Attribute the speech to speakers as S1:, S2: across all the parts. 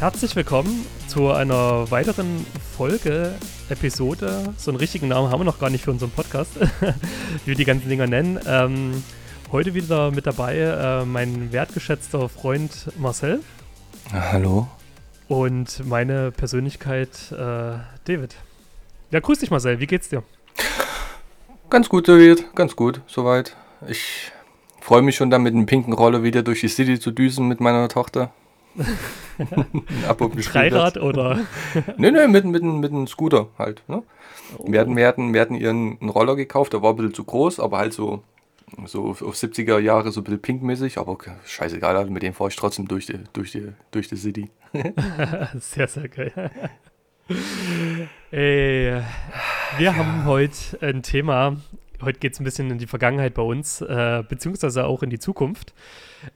S1: Herzlich willkommen zu einer weiteren Folge, Episode. So einen richtigen Namen haben wir noch gar nicht für unseren Podcast, wie wir die ganzen Dinger nennen. Ähm, heute wieder mit dabei äh, mein wertgeschätzter Freund Marcel.
S2: Hallo.
S1: Und meine Persönlichkeit äh, David. Ja, grüß dich Marcel, wie geht's dir?
S2: Ganz gut, David, ganz gut, soweit. Ich freue mich schon dann mit einem pinken Roller wieder durch die City zu düsen mit meiner Tochter.
S1: Auf Dreirad oder?
S2: nee, nee, mit, mit, mit einem Scooter halt. Ne? Oh. Wir, hatten, wir, hatten, wir hatten ihren einen Roller gekauft, der war ein bisschen zu groß, aber halt so, so auf 70er Jahre so ein bisschen pinkmäßig, aber scheißegal, mit dem fahre ich trotzdem durch die, durch die, durch die City.
S1: sehr, sehr geil. Ey, wir ja. haben heute ein Thema. Heute geht es ein bisschen in die Vergangenheit bei uns, äh, beziehungsweise auch in die Zukunft.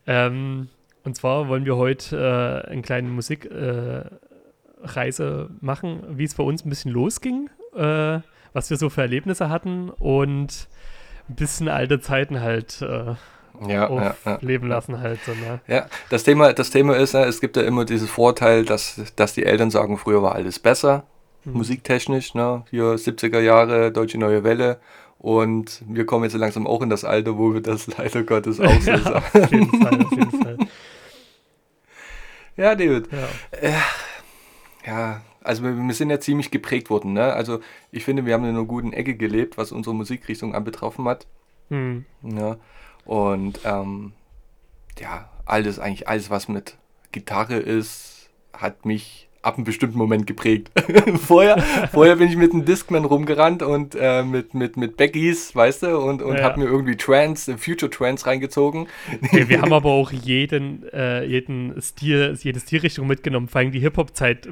S1: Ähm, und zwar wollen wir heute äh, eine kleine Musikreise äh, machen, wie es bei uns ein bisschen losging, äh, was wir so für Erlebnisse hatten und ein bisschen alte Zeiten halt äh, ja, ja, ja, leben lassen halt. So, ne?
S2: Ja, das Thema, das Thema ist, es gibt ja immer dieses Vorteil, dass, dass die Eltern sagen, früher war alles besser, hm. musiktechnisch, ne? hier 70er Jahre, Deutsche Neue Welle und wir kommen jetzt langsam auch in das Alter, wo wir das leider Gottes auch so sagen. Auf jeden Fall, auf jeden Fall. Ja, David. Ja. Äh, ja, also wir, wir, sind ja ziemlich geprägt worden. Ne? Also ich finde, wir haben in einer guten Ecke gelebt, was unsere Musikrichtung anbetroffen hat. Hm. Ja. Und ähm, ja, alles, eigentlich alles, was mit Gitarre ist, hat mich ab einem bestimmten Moment geprägt. vorher, vorher bin ich mit einem Discman rumgerannt und äh, mit, mit, mit Beckys, weißt du, und, und ja. habe mir irgendwie Trance, Future Trance reingezogen.
S1: Okay, wir haben aber auch jeden, äh, jeden Stil, jede Stilrichtung mitgenommen, vor allem die Hip-Hop-Zeit.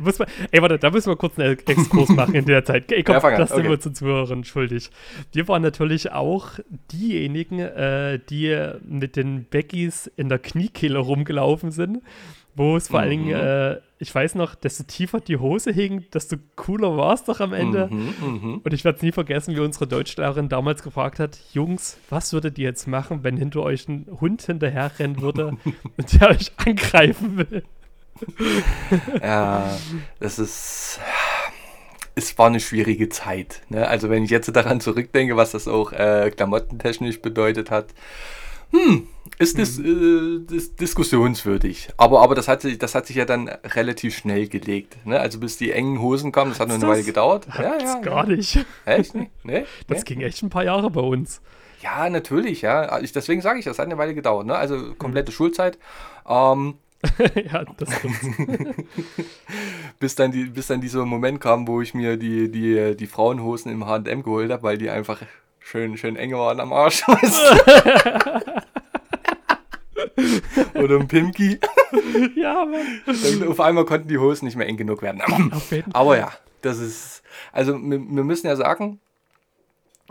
S1: Ey, warte, da müssen wir kurz einen Exkurs machen in der Zeit. Ey, komm, ja, das sind okay. wir zu Zuhörern schuldig. Wir waren natürlich auch diejenigen, äh, die mit den Beckys in der Kniekehle rumgelaufen sind wo es vor mhm. allen Dingen, mhm. äh, ich weiß noch, desto tiefer die Hose hing, desto cooler war es doch am Ende. Mhm, mh. Und ich werde es nie vergessen, wie unsere Deutschlehrerin damals gefragt hat: Jungs, was würdet ihr jetzt machen, wenn hinter euch ein Hund hinterherrennen würde und der euch angreifen will?
S2: ja, das ist. Es war eine schwierige Zeit. Ne? Also, wenn ich jetzt daran zurückdenke, was das auch äh, klamottentechnisch bedeutet hat, hm, ist, dis, mhm. äh, ist diskussionswürdig. Aber, aber das, hat sich, das hat sich ja dann relativ schnell gelegt. Ne? Also bis die engen Hosen kamen, das hat noch eine Weile gedauert.
S1: Ja, ja, gar nicht.
S2: Echt? Nee? nee?
S1: Das nee? ging echt ein paar Jahre bei uns.
S2: Ja, natürlich, ja. Ich, deswegen sage ich, das hat eine Weile gedauert. Ne? Also komplette mhm. Schulzeit. Ähm, ja, das stimmt. bis, dann die, bis dann dieser Moment kam, wo ich mir die, die, die Frauenhosen im H&M geholt habe, weil die einfach schön, schön eng waren am Arsch. Oder ein Pimki. ja, Mann. Dann auf einmal konnten die Hosen nicht mehr eng genug werden. Aber ja, das ist. Also, wir, wir müssen ja sagen,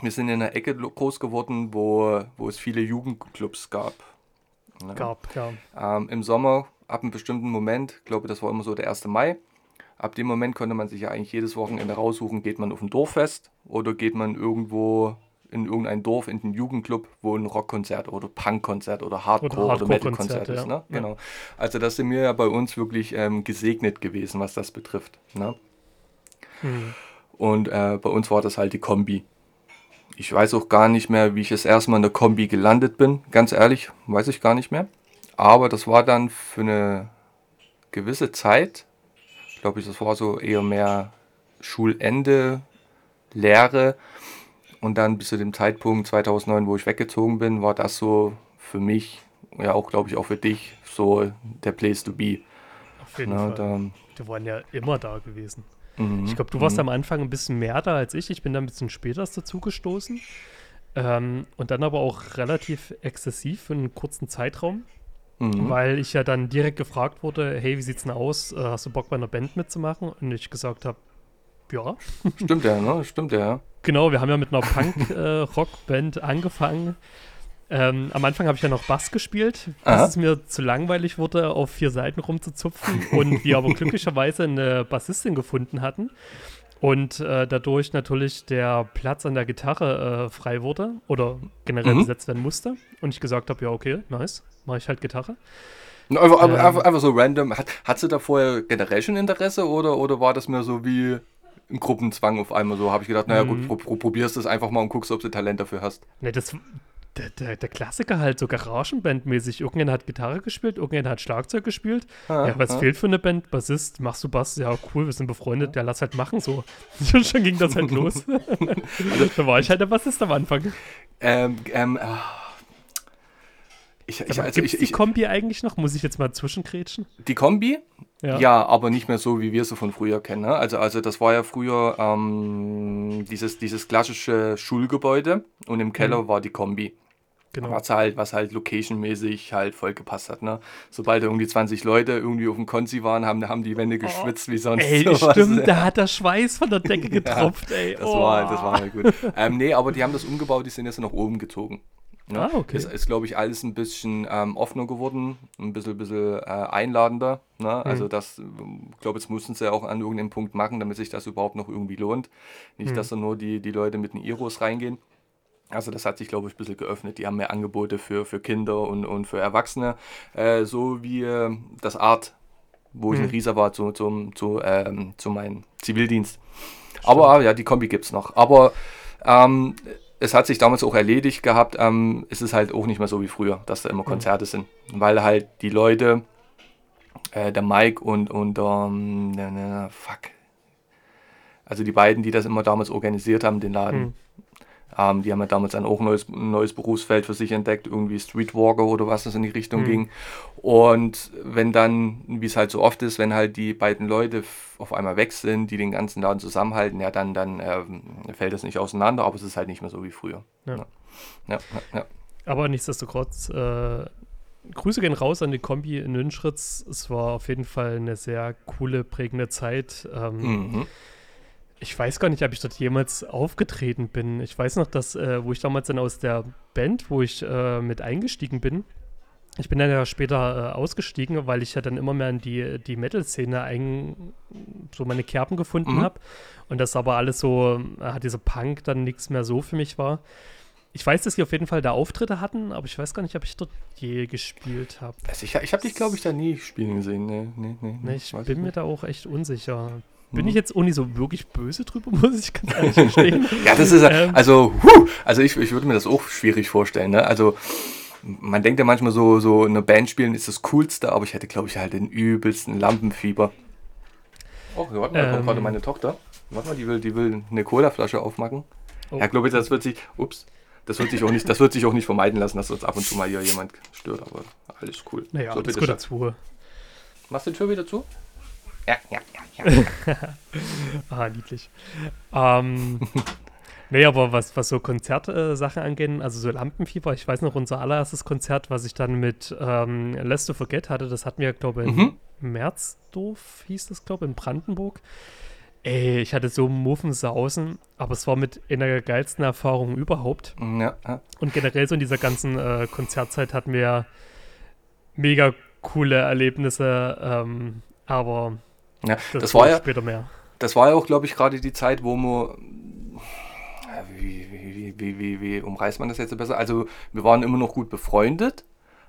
S2: wir sind in einer Ecke groß geworden, wo, wo es viele Jugendclubs gab.
S1: Ne? Gab, ja.
S2: Ähm, Im Sommer, ab einem bestimmten Moment, ich glaube, das war immer so der 1. Mai, ab dem Moment konnte man sich ja eigentlich jedes Wochenende raussuchen, geht man auf ein Dorffest oder geht man irgendwo in irgendein Dorf, in den Jugendclub, wo ein Rockkonzert oder Punkkonzert oder Hardcore oder, Hardcore oder Metalkonzert ist. Ne? Ja. Genau. Also das sind wir ja bei uns wirklich ähm, gesegnet gewesen, was das betrifft. Ne? Hm. Und äh, bei uns war das halt die Kombi. Ich weiß auch gar nicht mehr, wie ich das erste Mal in der Kombi gelandet bin. Ganz ehrlich, weiß ich gar nicht mehr. Aber das war dann für eine gewisse Zeit, glaube ich, das war so eher mehr Schulende, Lehre, und dann bis zu dem Zeitpunkt 2009, wo ich weggezogen bin, war das so für mich, ja auch glaube ich auch für dich, so der Place to be.
S1: Auf jeden Na, Fall. Da, die waren ja immer da gewesen. Mhm, ich glaube, du warst mhm. am Anfang ein bisschen mehr da als ich. Ich bin da ein bisschen später dazu gestoßen. Ähm, und dann aber auch relativ exzessiv für einen kurzen Zeitraum. Mhm. Weil ich ja dann direkt gefragt wurde, hey, wie sieht's denn aus? Äh, hast du Bock bei einer Band mitzumachen? Und ich gesagt habe, ja.
S2: Stimmt ja, ne? Stimmt ja.
S1: Genau, wir haben ja mit einer Punk-Rockband äh, angefangen. Ähm, am Anfang habe ich ja noch Bass gespielt, bis es mir zu langweilig wurde, auf vier Seiten rumzuzupfen und wir aber glücklicherweise eine Bassistin gefunden hatten und äh, dadurch natürlich der Platz an der Gitarre äh, frei wurde oder generell mhm. besetzt werden musste und ich gesagt habe, ja okay, nice, mache ich halt Gitarre.
S2: Einfach, ähm, einfach, einfach, so random. Hat, hat sie da vorher generell schon Interesse oder, oder war das mehr so wie ein Gruppenzwang auf einmal so? Habe ich gedacht, naja, gut, mhm. pro, pro, probierst das einfach mal und guckst, ob du Talent dafür hast.
S1: Ne, das, der, der, der, Klassiker halt, so Garagenband-mäßig. Irgendjemand hat Gitarre gespielt, irgendjemand hat Schlagzeug gespielt. Ah, ja, was ah. fehlt für eine Band? Bassist, machst du Bass? Ja, cool, wir sind befreundet. Ja, lass halt machen so. Schon ging das halt los. also, da war ich halt der Bassist am Anfang.
S2: Ähm, ähm, oh.
S1: Ich, ich, also ich, die Kombi eigentlich noch? Muss ich jetzt mal zwischengrätschen?
S2: Die Kombi? Ja. ja. aber nicht mehr so, wie wir sie von früher kennen. Ne? Also, also das war ja früher ähm, dieses, dieses klassische Schulgebäude und im Keller mhm. war die Kombi. Genau. Was halt, was halt locationmäßig halt voll gepasst hat. Ne? Sobald irgendwie 20 Leute irgendwie auf dem Konzi waren, haben, haben die Wände oh. geschwitzt oh. wie sonst.
S1: Ey, sowas. stimmt, da hat der Schweiß von der Decke getropft, ja, ey.
S2: Das, oh. war, das war halt gut. ähm, nee, aber die haben das umgebaut, die sind jetzt nach oben gezogen. Ne? Ah, okay. Es ist, glaube ich, alles ein bisschen ähm, offener geworden, ein bisschen, bisschen äh, einladender. Ne? Mhm. Also das, ich glaube, jetzt mussten sie auch an irgendeinem Punkt machen, damit sich das überhaupt noch irgendwie lohnt. Nicht, mhm. dass da nur die, die Leute mit den Iros reingehen. Also das hat sich, glaube ich, ein bisschen geöffnet. Die haben mehr Angebote für, für Kinder und, und für Erwachsene. Äh, so wie äh, das Art, wo ich in mhm. Riesa war, zu, zu, zu, ähm, zu meinem Zivildienst. Stimmt. Aber ja, die Kombi gibt es noch. Aber ähm, es hat sich damals auch erledigt gehabt. Ähm, es ist halt auch nicht mehr so wie früher, dass da immer mhm. Konzerte mhm. sind. Weil halt die Leute, äh, der Mike und, und ähm, fuck. Also die beiden, die das immer damals organisiert haben, den Laden. Mhm. Ähm, die haben ja damals dann auch ein neues, neues Berufsfeld für sich entdeckt, irgendwie Streetwalker oder was das in die Richtung mhm. ging. Und wenn dann, wie es halt so oft ist, wenn halt die beiden Leute auf einmal weg sind, die den ganzen Laden zusammenhalten, ja, dann, dann äh, fällt das nicht auseinander, aber es ist halt nicht mehr so wie früher. Ja. Ja,
S1: ja, ja. Aber nichtsdestotrotz, äh, Grüße gehen raus an die Kombi in Nünschritz. Es war auf jeden Fall eine sehr coole, prägende Zeit. Ähm, mhm. Ich weiß gar nicht, ob ich dort jemals aufgetreten bin. Ich weiß noch, dass, äh, wo ich damals dann aus der Band, wo ich äh, mit eingestiegen bin, ich bin dann ja später äh, ausgestiegen, weil ich ja dann immer mehr in die, die Metal-Szene ein, so meine Kerben gefunden mhm. habe. Und das aber alles so, äh, diese Punk dann nichts mehr so für mich war. Ich weiß, dass sie auf jeden Fall da Auftritte hatten, aber ich weiß gar nicht, ob ich dort je gespielt habe.
S2: Also ich, ich habe dich, glaube ich, da nie spielen gesehen. Nee, nee, nee,
S1: nee ich bin mir da auch echt unsicher. Bin ich jetzt nicht so wirklich böse drüber, muss ich ganz ehrlich gestehen.
S2: ja, das ist, ähm, also, huh, also ich, ich würde mir das auch schwierig vorstellen, ne? Also, man denkt ja manchmal so, so eine Band spielen ist das Coolste, aber ich hätte, glaube ich, halt den übelsten Lampenfieber. Oh, warte mal, ähm, kommt gerade meine Tochter. Warte mal, die will, die will eine Colaflasche aufmachen. Oh. Ja, glaube ich, das wird sich, ups, das wird sich auch nicht, das wird sich auch nicht vermeiden lassen, dass uns ab und zu mal hier jemand stört, aber alles cool.
S1: Naja, so, alles gut dazu.
S2: Machst du die Tür wieder zu?
S1: Ja, ja, ja, ja. ah, niedlich. Ähm, nee, aber was, was so Konzertsachen äh, angehen, also so Lampenfieber, ich weiß noch, unser allererstes Konzert, was ich dann mit ähm, Let's to Forget hatte, das hatten wir, glaube ich, in mhm. Merzdorf, hieß das, glaube ich, in Brandenburg. Ey, ich hatte so Muffensausen, aber es war mit einer der geilsten Erfahrungen überhaupt. Ja, ja. Und generell so in dieser ganzen äh, Konzertzeit hatten wir mega coole Erlebnisse, ähm, aber
S2: ja, das, das war ja später mehr. Das war ja auch, glaube ich, gerade die Zeit, wo man wie, wie, wie, wie, wie umreißt man das jetzt besser? Also wir waren immer noch gut befreundet,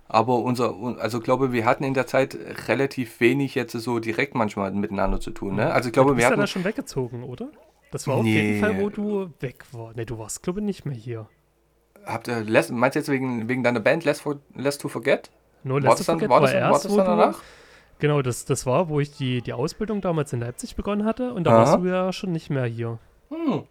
S2: aber unser, also glaube wir hatten in der Zeit relativ wenig jetzt so direkt manchmal miteinander zu tun. Ne? Also ich glaube,
S1: du
S2: bist wir
S1: hatten, ja da schon weggezogen, oder? Das war nee. auf jeden Fall, wo du weg warst. Ne, du warst glaube ich nicht mehr hier.
S2: Habt ihr, meinst du jetzt wegen, wegen deiner Band Less, for, Less to Forget?
S1: No, Less to Forget war, das, war, erst, war das dann danach? Genau, das, das war, wo ich die, die Ausbildung damals in Leipzig begonnen hatte und da Aha. warst du ja schon nicht mehr hier. Hm.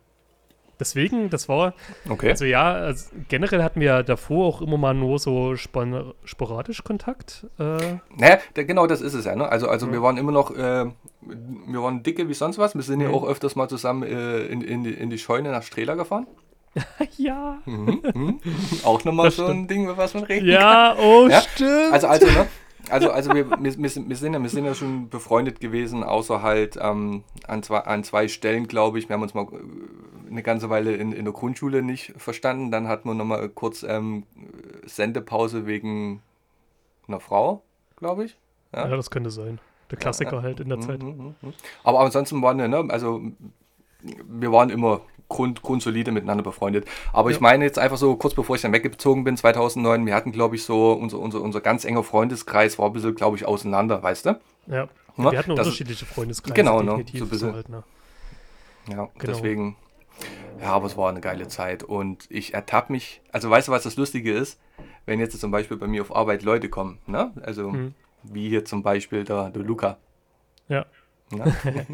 S1: Deswegen, das war. Okay. Also ja, also generell hatten wir davor auch immer mal nur so sporadisch Kontakt.
S2: Äh. Naja, da, genau das ist es ja. Ne? Also, also mhm. wir waren immer noch, äh, wir waren dicke wie sonst was. Wir sind mhm. ja auch öfters mal zusammen äh, in, in, die, in die Scheune nach Strehler gefahren.
S1: ja.
S2: Mhm, mhm. Auch nochmal so ein Ding, über was man reden
S1: ja, kann. Oh, ja, oh, stimmt.
S2: Also, also, ne? Also, also wir, wir, wir, sind ja, wir sind ja schon befreundet gewesen, außer halt ähm, an, zwei, an zwei Stellen, glaube ich. Wir haben uns mal äh, eine ganze Weile in, in der Grundschule nicht verstanden. Dann hatten wir nochmal kurz ähm, Sendepause wegen einer Frau, glaube ich.
S1: Ja? ja? das könnte sein. Der Klassiker ja, halt in der mhm, Zeit. Mhm,
S2: mhm, Aber ansonsten waren wir, ne, also wir waren immer grund, grundsolide miteinander befreundet. Aber ja. ich meine jetzt einfach so, kurz bevor ich dann weggezogen bin, 2009, wir hatten, glaube ich, so, unser, unser, unser ganz enger Freundeskreis war ein bisschen, glaube ich, auseinander, weißt du?
S1: Ja, ja? wir hatten das, unterschiedliche Freundeskreise.
S2: Genau, ne? so ein bisschen. Halt, ne? Ja, genau. deswegen, ja, aber es war eine geile Zeit und ich ertappe mich, also weißt du, was das Lustige ist? Wenn jetzt zum Beispiel bei mir auf Arbeit Leute kommen, ne? Also, mhm. wie hier zum Beispiel der, der Luca.
S1: Ja. Ne?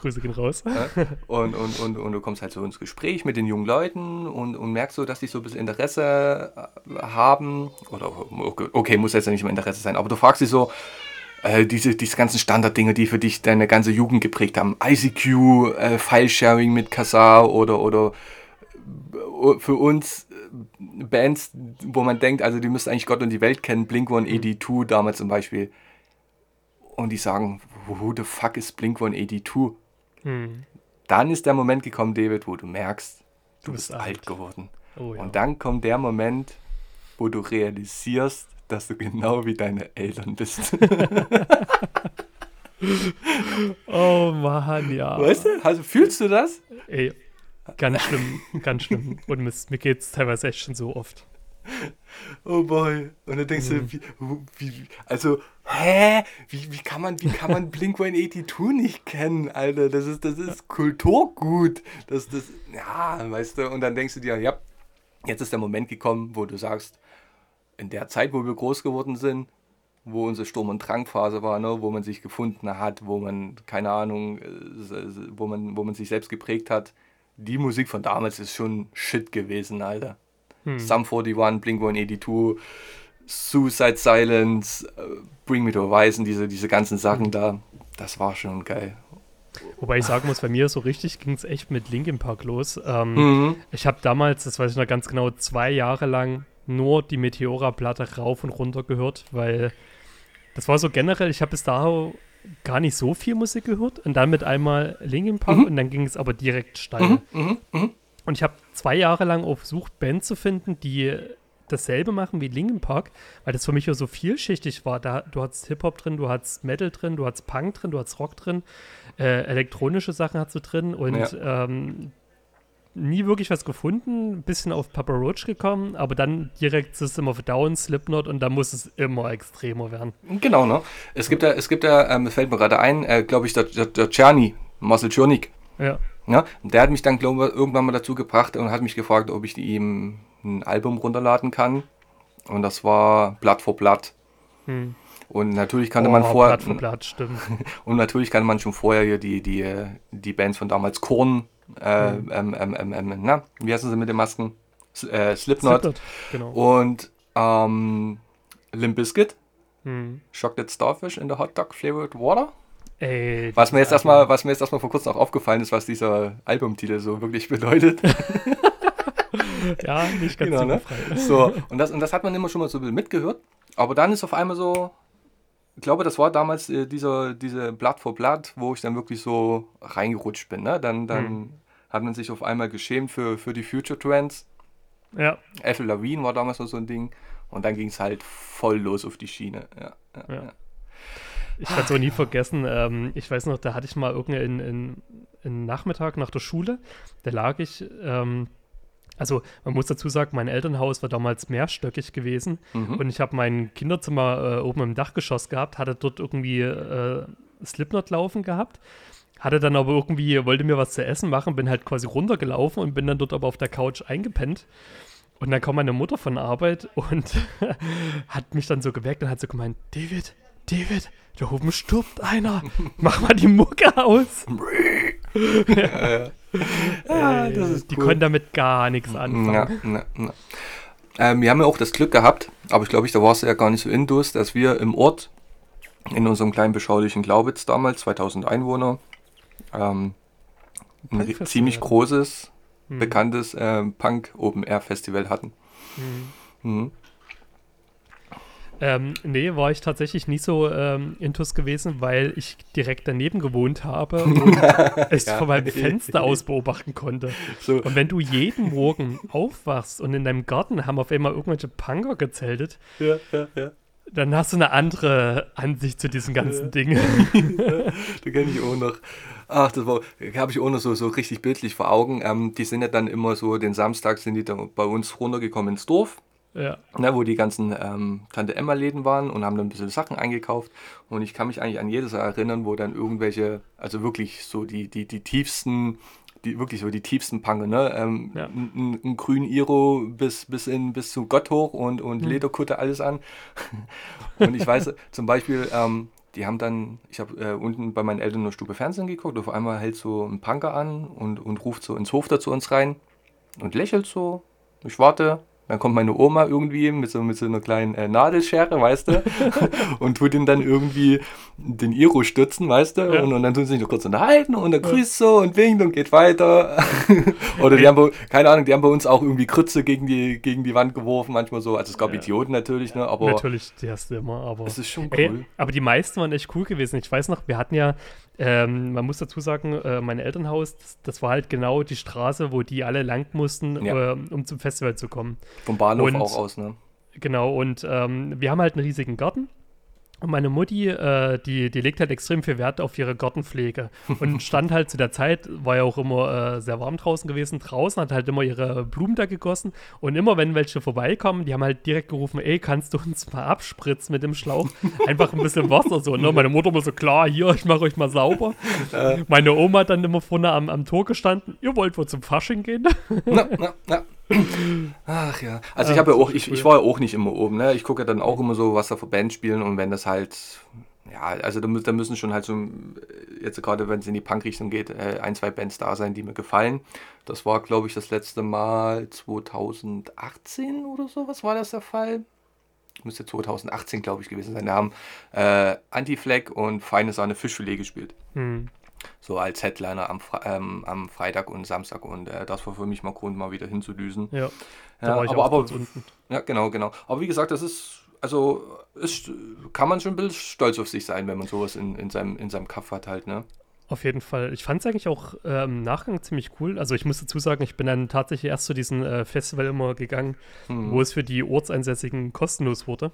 S1: Grüße gehen raus.
S2: Und, und, und, und du kommst halt so ins Gespräch mit den jungen Leuten und, und merkst so, dass die so ein bisschen Interesse äh, haben. Oder okay, muss jetzt ja nicht immer Interesse sein, aber du fragst sie so, äh, diese, diese ganzen Standarddinge, die für dich deine ganze Jugend geprägt haben. ICQ, äh, File-Sharing mit Kazaa oder, oder äh, für uns äh, Bands, wo man denkt, also die müssten eigentlich Gott und die Welt kennen, Blink One 82 damals zum Beispiel und die sagen, who the fuck ist Blink 182? Hm. Dann ist der Moment gekommen, David, wo du merkst, du, du bist alt, alt geworden. Oh, ja. Und dann kommt der Moment, wo du realisierst, dass du genau wie deine Eltern bist.
S1: oh Mann, ja.
S2: Weißt du, also fühlst du das?
S1: Ey, ganz schlimm, ganz schlimm. Und mir, mir geht es teilweise echt schon so oft.
S2: Oh boy. Und dann denkst mhm. du, wie, wie, also, hä? Wie, wie kann man, wie kann man Blink 182 nicht kennen, Alter? Das ist, das ist Kulturgut. Das, das, ja, weißt du, und dann denkst du dir, ja, jetzt ist der Moment gekommen, wo du sagst, in der Zeit, wo wir groß geworden sind, wo unsere Sturm- und Trankphase war, ne, wo man sich gefunden hat, wo man, keine Ahnung, wo man, wo man sich selbst geprägt hat, die Musik von damals ist schon Shit gewesen, Alter. Hm. Sum 41, Blink 182, Suicide Silence, äh, Bring Me to Horizon, diese, diese ganzen Sachen hm. da, das war schon geil.
S1: Wobei ich sagen muss, bei mir so richtig ging es echt mit Linkin Park los. Ähm, mhm. Ich habe damals, das weiß ich noch ganz genau, zwei Jahre lang nur die Meteora-Platte rauf und runter gehört, weil das war so generell, ich habe bis dahin gar nicht so viel Musik gehört und dann mit einmal Linkin Park mhm. und dann ging es aber direkt steil. Mhm. mhm. Mhm. Und ich habe zwei Jahre lang auch versucht, Bands zu finden, die dasselbe machen wie Linkin Park, weil das für mich ja so vielschichtig war. Da, du hattest Hip-Hop drin, du hattest Metal drin, du hattest Punk drin, du hattest Rock drin, äh, elektronische Sachen hast du drin und ja. ähm, nie wirklich was gefunden, ein bisschen auf Papa Roach gekommen, aber dann direkt System of Down, Slipknot und da muss es immer extremer werden.
S2: Genau, ne? Es gibt ja, es gibt ja, ähm, fällt mir gerade ein, äh, glaube ich, der, der, der Czerny, Marcel Czernik.
S1: Ja.
S2: Ja, und der hat mich dann glaube ich, irgendwann mal dazu gebracht und hat mich gefragt, ob ich ihm ein Album runterladen kann. Und das war Blatt vor Blatt. Hm. Und natürlich kannte oh, man vorher.
S1: Blatt vor Blatt, stimmt.
S2: und natürlich kannte man schon vorher hier die, die, die Bands von damals Korn. Äh, hm. ähm, ähm, ähm, na, wie heißen sie mit den Masken? S äh, Slipknot. Slipknot genau. Und ähm, Limp Bizkit. Hm. Chocolate Starfish in the Hot Dog Flavored Water. Ey, was mir jetzt erstmal, was mir jetzt erstmal vor kurzem auch aufgefallen ist, was dieser Albumtitel so wirklich bedeutet.
S1: ja, nicht ganz
S2: genau, ne? So, und das, und das hat man immer schon mal so mitgehört. Aber dann ist auf einmal so, ich glaube, das war damals äh, dieser, diese Blatt vor Blatt, wo ich dann wirklich so reingerutscht bin. Ne? Dann, dann hm. hat man sich auf einmal geschämt für, für die Future Trends.
S1: Ja.
S2: Ethel Lawine war damals noch so ein Ding. Und dann ging es halt voll los auf die Schiene. Ja, ja, ja.
S1: Ich werde es auch nie vergessen. Ähm, ich weiß noch, da hatte ich mal irgendeinen in, Nachmittag nach der Schule. Da lag ich. Ähm, also man muss dazu sagen, mein Elternhaus war damals mehrstöckig gewesen mhm. und ich habe mein Kinderzimmer äh, oben im Dachgeschoss gehabt, hatte dort irgendwie äh, Slipknot laufen gehabt, hatte dann aber irgendwie, wollte mir was zu essen machen, bin halt quasi runtergelaufen und bin dann dort aber auf der Couch eingepennt. Und dann kam meine Mutter von Arbeit und hat mich dann so geweckt und hat so gemeint, David, David, da oben stirbt einer. Mach mal die Mucke aus. ja, ja. ja das ist Die cool. können damit gar nichts anfangen. Ja,
S2: ähm, wir haben ja auch das Glück gehabt, aber ich glaube, ich, da warst du ja gar nicht so indus, dass wir im Ort, in unserem kleinen beschaulichen Glaubitz damals, 2000 Einwohner, ähm, ein ziemlich großes, hm. bekanntes äh, Punk-Open-Air-Festival hatten. Hm. Mhm.
S1: Ähm, nee, war ich tatsächlich nicht so ähm, intus gewesen, weil ich direkt daneben gewohnt habe und es ja. von meinem Fenster aus beobachten konnte. So. Und wenn du jeden Morgen aufwachst und in deinem Garten haben auf einmal irgendwelche Punker gezeltet, ja, ja, ja. dann hast du eine andere Ansicht zu diesen ganzen ja. Dingen.
S2: da kenne ich auch noch. Ach, das war, habe ich auch noch so, so richtig bildlich vor Augen. Ähm, die sind ja dann immer so, den Samstag sind die dann bei uns runtergekommen ins Dorf. Ja. Ne, wo die ganzen ähm, Tante Emma-Läden waren und haben dann ein bisschen Sachen eingekauft. Und ich kann mich eigentlich an jedes erinnern, wo dann irgendwelche, also wirklich so die, die, die tiefsten die wirklich so die tiefsten Pange, ne? Ähm, ja. ein, ein, grün Iro bis, bis, in, bis zu Gott hoch und, und mhm. Lederkutte alles an. und ich weiß zum Beispiel, ähm, die haben dann, ich habe äh, unten bei meinen Eltern in der Stube Fernsehen geguckt, auf einmal hält so ein Punker an und, und ruft so ins Hof da zu uns rein und lächelt so. Ich warte, dann kommt meine Oma irgendwie mit so, mit so einer kleinen äh, Nadelschere, weißt du, und tut ihn dann irgendwie den Iro stützen, weißt du, ja. und, und, dann tun sie sich noch kurz unterhalten und dann grüßt so und winkt und geht weiter. Oder die haben, bei, keine Ahnung, die haben bei uns auch irgendwie Krütze gegen die, gegen die Wand geworfen, manchmal so. Also es gab ja. Idioten natürlich, ne, aber.
S1: Natürlich, die hast du immer, aber.
S2: Es ist schon cool.
S1: Ey, aber die meisten waren echt cool gewesen. Ich weiß noch, wir hatten ja ähm, man muss dazu sagen, äh, mein Elternhaus, das, das, war halt genau die Straße, wo die alle lang mussten, ja. äh, um zum Festival zu kommen.
S2: Vom Bahnhof und, auch aus, ne?
S1: Genau, und ähm, wir haben halt einen riesigen Garten und meine Mutti, äh, die, die legt halt extrem viel Wert auf ihre Gartenpflege und stand halt zu der Zeit, war ja auch immer äh, sehr warm draußen gewesen, draußen, hat halt immer ihre Blumen da gegossen und immer wenn welche vorbeikommen, die haben halt direkt gerufen, ey, kannst du uns mal abspritzen mit dem Schlauch? Einfach ein bisschen Wasser so, ne? Meine Mutter immer so, klar, hier, ich mache euch mal sauber. Äh. Meine Oma hat dann immer vorne am, am Tor gestanden, ihr wollt wohl zum Fasching gehen?
S2: na, na, na. Ach ja. Also ich habe ja auch, ich, ich war ja auch nicht immer oben, ne? Ich gucke ja dann auch immer so, was da für Bands spielen und wenn das halt, ja, also da, da müssen schon halt so, jetzt gerade wenn es in die Punk-Richtung geht, äh, ein, zwei Bands da sein, die mir gefallen. Das war, glaube ich, das letzte Mal 2018 oder so, was war das der Fall? Müsste 2018, glaube ich, gewesen sein. Da haben äh, Anti-Flag und Feine Sahne Fischfilet gespielt. Hm so als Headliner am, Fre ähm, am Freitag und Samstag und äh, das war für mich mal Grund, mal wieder hinzudüsen.
S1: Ja,
S2: ich aber, aber. Ja, genau, genau. Aber wie gesagt, das ist, also ist, kann man schon ein bisschen stolz auf sich sein, wenn man sowas in, in, seinem, in seinem Kaff hat halt, ne?
S1: Auf jeden Fall. Ich fand es eigentlich auch äh, im Nachgang ziemlich cool. Also ich muss dazu sagen, ich bin dann tatsächlich erst zu diesem äh, Festival immer gegangen, hm. wo es für die Ortseinsässigen kostenlos wurde.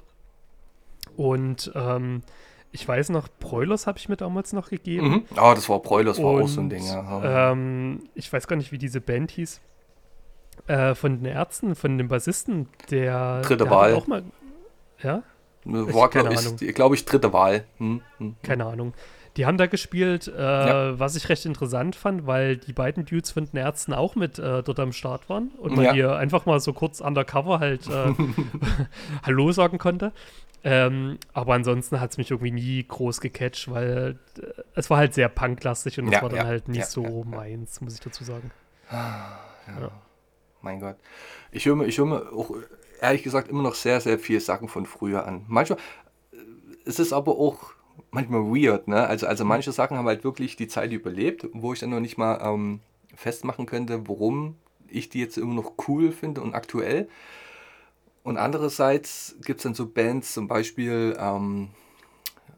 S1: Und ähm, ich weiß noch, Broilers habe ich mir damals noch gegeben.
S2: Mhm. Ah, das war Broilers, war auch so ein Ding,
S1: ja. Ähm, ich weiß gar nicht, wie diese Band hieß. Äh, von den Ärzten, von dem Bassisten, der.
S2: Dritte der Wahl.
S1: Auch mal, ja?
S2: War, glaube ich, glaub ich, dritte Wahl. Hm,
S1: hm, hm. Keine Ahnung. Die haben da gespielt, äh, ja. was ich recht interessant fand, weil die beiden Dudes von den Ärzten auch mit äh, dort am Start waren und man ja. hier einfach mal so kurz undercover halt äh, Hallo sagen konnte. Ähm, aber ansonsten hat es mich irgendwie nie groß gecatcht, weil äh, es war halt sehr punklastig und es ja, war dann halt nicht so meins, muss ich dazu sagen.
S2: Ah, mein Gott. Ich höre mir, hör mir auch ehrlich gesagt immer noch sehr, sehr viele Sachen von früher an. Manchmal, äh, es ist aber auch manchmal weird, ne? Also, also manche Sachen haben halt wirklich die Zeit überlebt, wo ich dann noch nicht mal ähm, festmachen könnte, warum ich die jetzt immer noch cool finde und aktuell. Und andererseits gibt es dann so Bands, zum Beispiel ähm,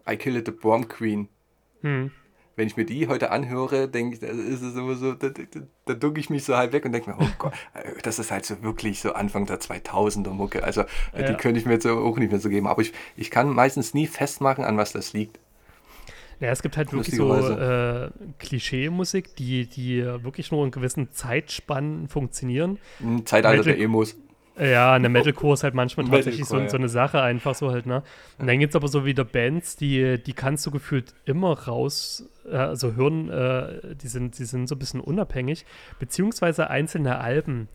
S2: I Kill It the Prom Queen. Hm. Wenn ich mir die heute anhöre, denke ich, da ist es immer so, da, da, da ducke ich mich so halb weg und denke mir, oh Gott, äh, das ist halt so wirklich so Anfang der 2000er Mucke. Also äh, ja. die könnte ich mir jetzt auch nicht mehr so geben. Aber ich, ich kann meistens nie festmachen, an was das liegt.
S1: Ja, es gibt halt wirklich so äh, Klischee-Musik, die, die wirklich nur in gewissen Zeitspannen funktionieren.
S2: Zeitalter Metal der Emos.
S1: Ja, eine Metalcore ist halt manchmal tatsächlich so, so, eine Sache, einfach so halt, ne? Und dann gibt es aber so wieder Bands, die, die kannst du gefühlt immer raus, äh, also hören, äh, die, sind, die sind so ein bisschen unabhängig, beziehungsweise einzelne Alben.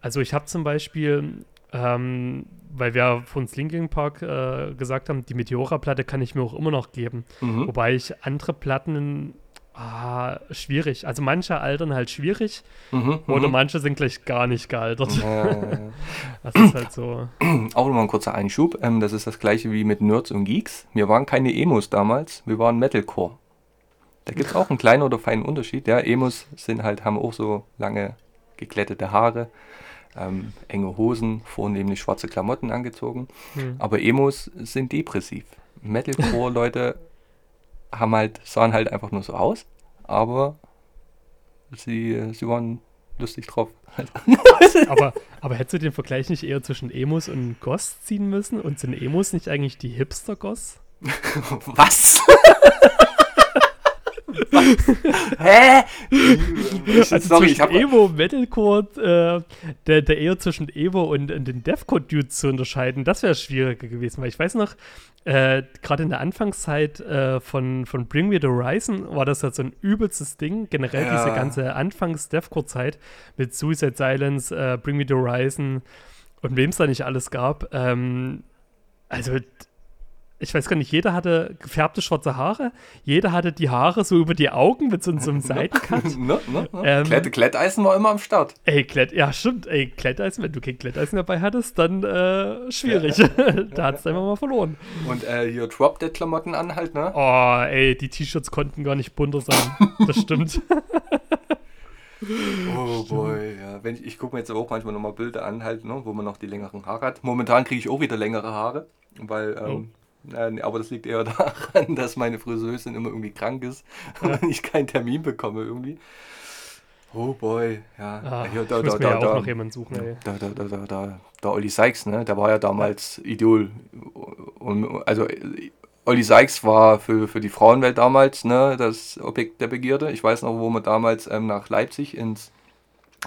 S1: Also ich habe zum Beispiel, ähm, weil wir von uns Linkin Park äh, gesagt haben, die Meteora-Platte kann ich mir auch immer noch geben. Mhm. Wobei ich andere Platten Ah, schwierig. Also manche altern halt schwierig mhm, oder mhm. manche sind gleich gar nicht gealtert. Ja. das ist halt so.
S2: Auch nochmal ein kurzer Einschub. Ähm, das ist das gleiche wie mit Nerds und Geeks. Wir waren keine Emos damals, wir waren Metalcore. Da gibt es auch einen kleinen oder feinen Unterschied. Ja, Emos sind halt, haben auch so lange geglättete Haare, ähm, enge Hosen, vornehmlich schwarze Klamotten angezogen. Mhm. Aber Emos sind depressiv. Metalcore-Leute haben halt, sahen halt einfach nur so aus, aber sie, sie waren lustig drauf.
S1: aber, aber hättest du den Vergleich nicht eher zwischen Emos und Goss ziehen müssen? Und sind Emos nicht eigentlich die Hipster-Goss?
S2: Was?
S1: Hä? also Sorry, ich habe Evo Metalcore, äh, der, der eher zwischen Evo und, und den Deathcore Dudes zu unterscheiden, das wäre schwieriger gewesen, weil ich weiß noch, äh, gerade in der Anfangszeit äh, von, von Bring Me the Horizon war das halt so ein übelstes Ding. Generell ja. diese ganze Anfangs-Deathcore-Zeit mit Suicide Silence, äh, Bring Me the Horizon und wem es da nicht alles gab. Ähm, also ich weiß gar nicht, jeder hatte gefärbte schwarze Haare, jeder hatte die Haare so über die Augen mit so, so einem Seitencut.
S2: ne, ne, ne. Ähm, Klett, Kletteisen war immer am Start.
S1: Ey, Klett, ja stimmt, ey, Kletteisen, wenn du kein Kletteisen dabei hattest, dann äh, schwierig. Ja, da hat es einfach mal verloren.
S2: Und äh, hier Drop Dead Klamotten an halt, ne?
S1: Oh, ey, die T-Shirts konnten gar nicht bunter sein. das stimmt.
S2: Oh boy, ja. Wenn ich, ich gucke mir jetzt auch manchmal nochmal Bilder an, halt, ne, wo man noch die längeren Haare hat. Momentan kriege ich auch wieder längere Haare, weil ähm, oh. Aber das liegt eher daran, dass meine Friseurin immer irgendwie krank ist ja. und ich keinen Termin bekomme irgendwie. Oh boy, ja.
S1: Ah, Hier, da, ich da, muss da, mir da, auch noch jemanden suchen, ey.
S2: Da, da, da, da, da, da Olli Sykes, ne? Der war ja damals Idol. Und, also Olli Sykes war für, für die Frauenwelt damals ne, das Objekt der Begierde. Ich weiß noch, wo wir damals ähm, nach Leipzig ins,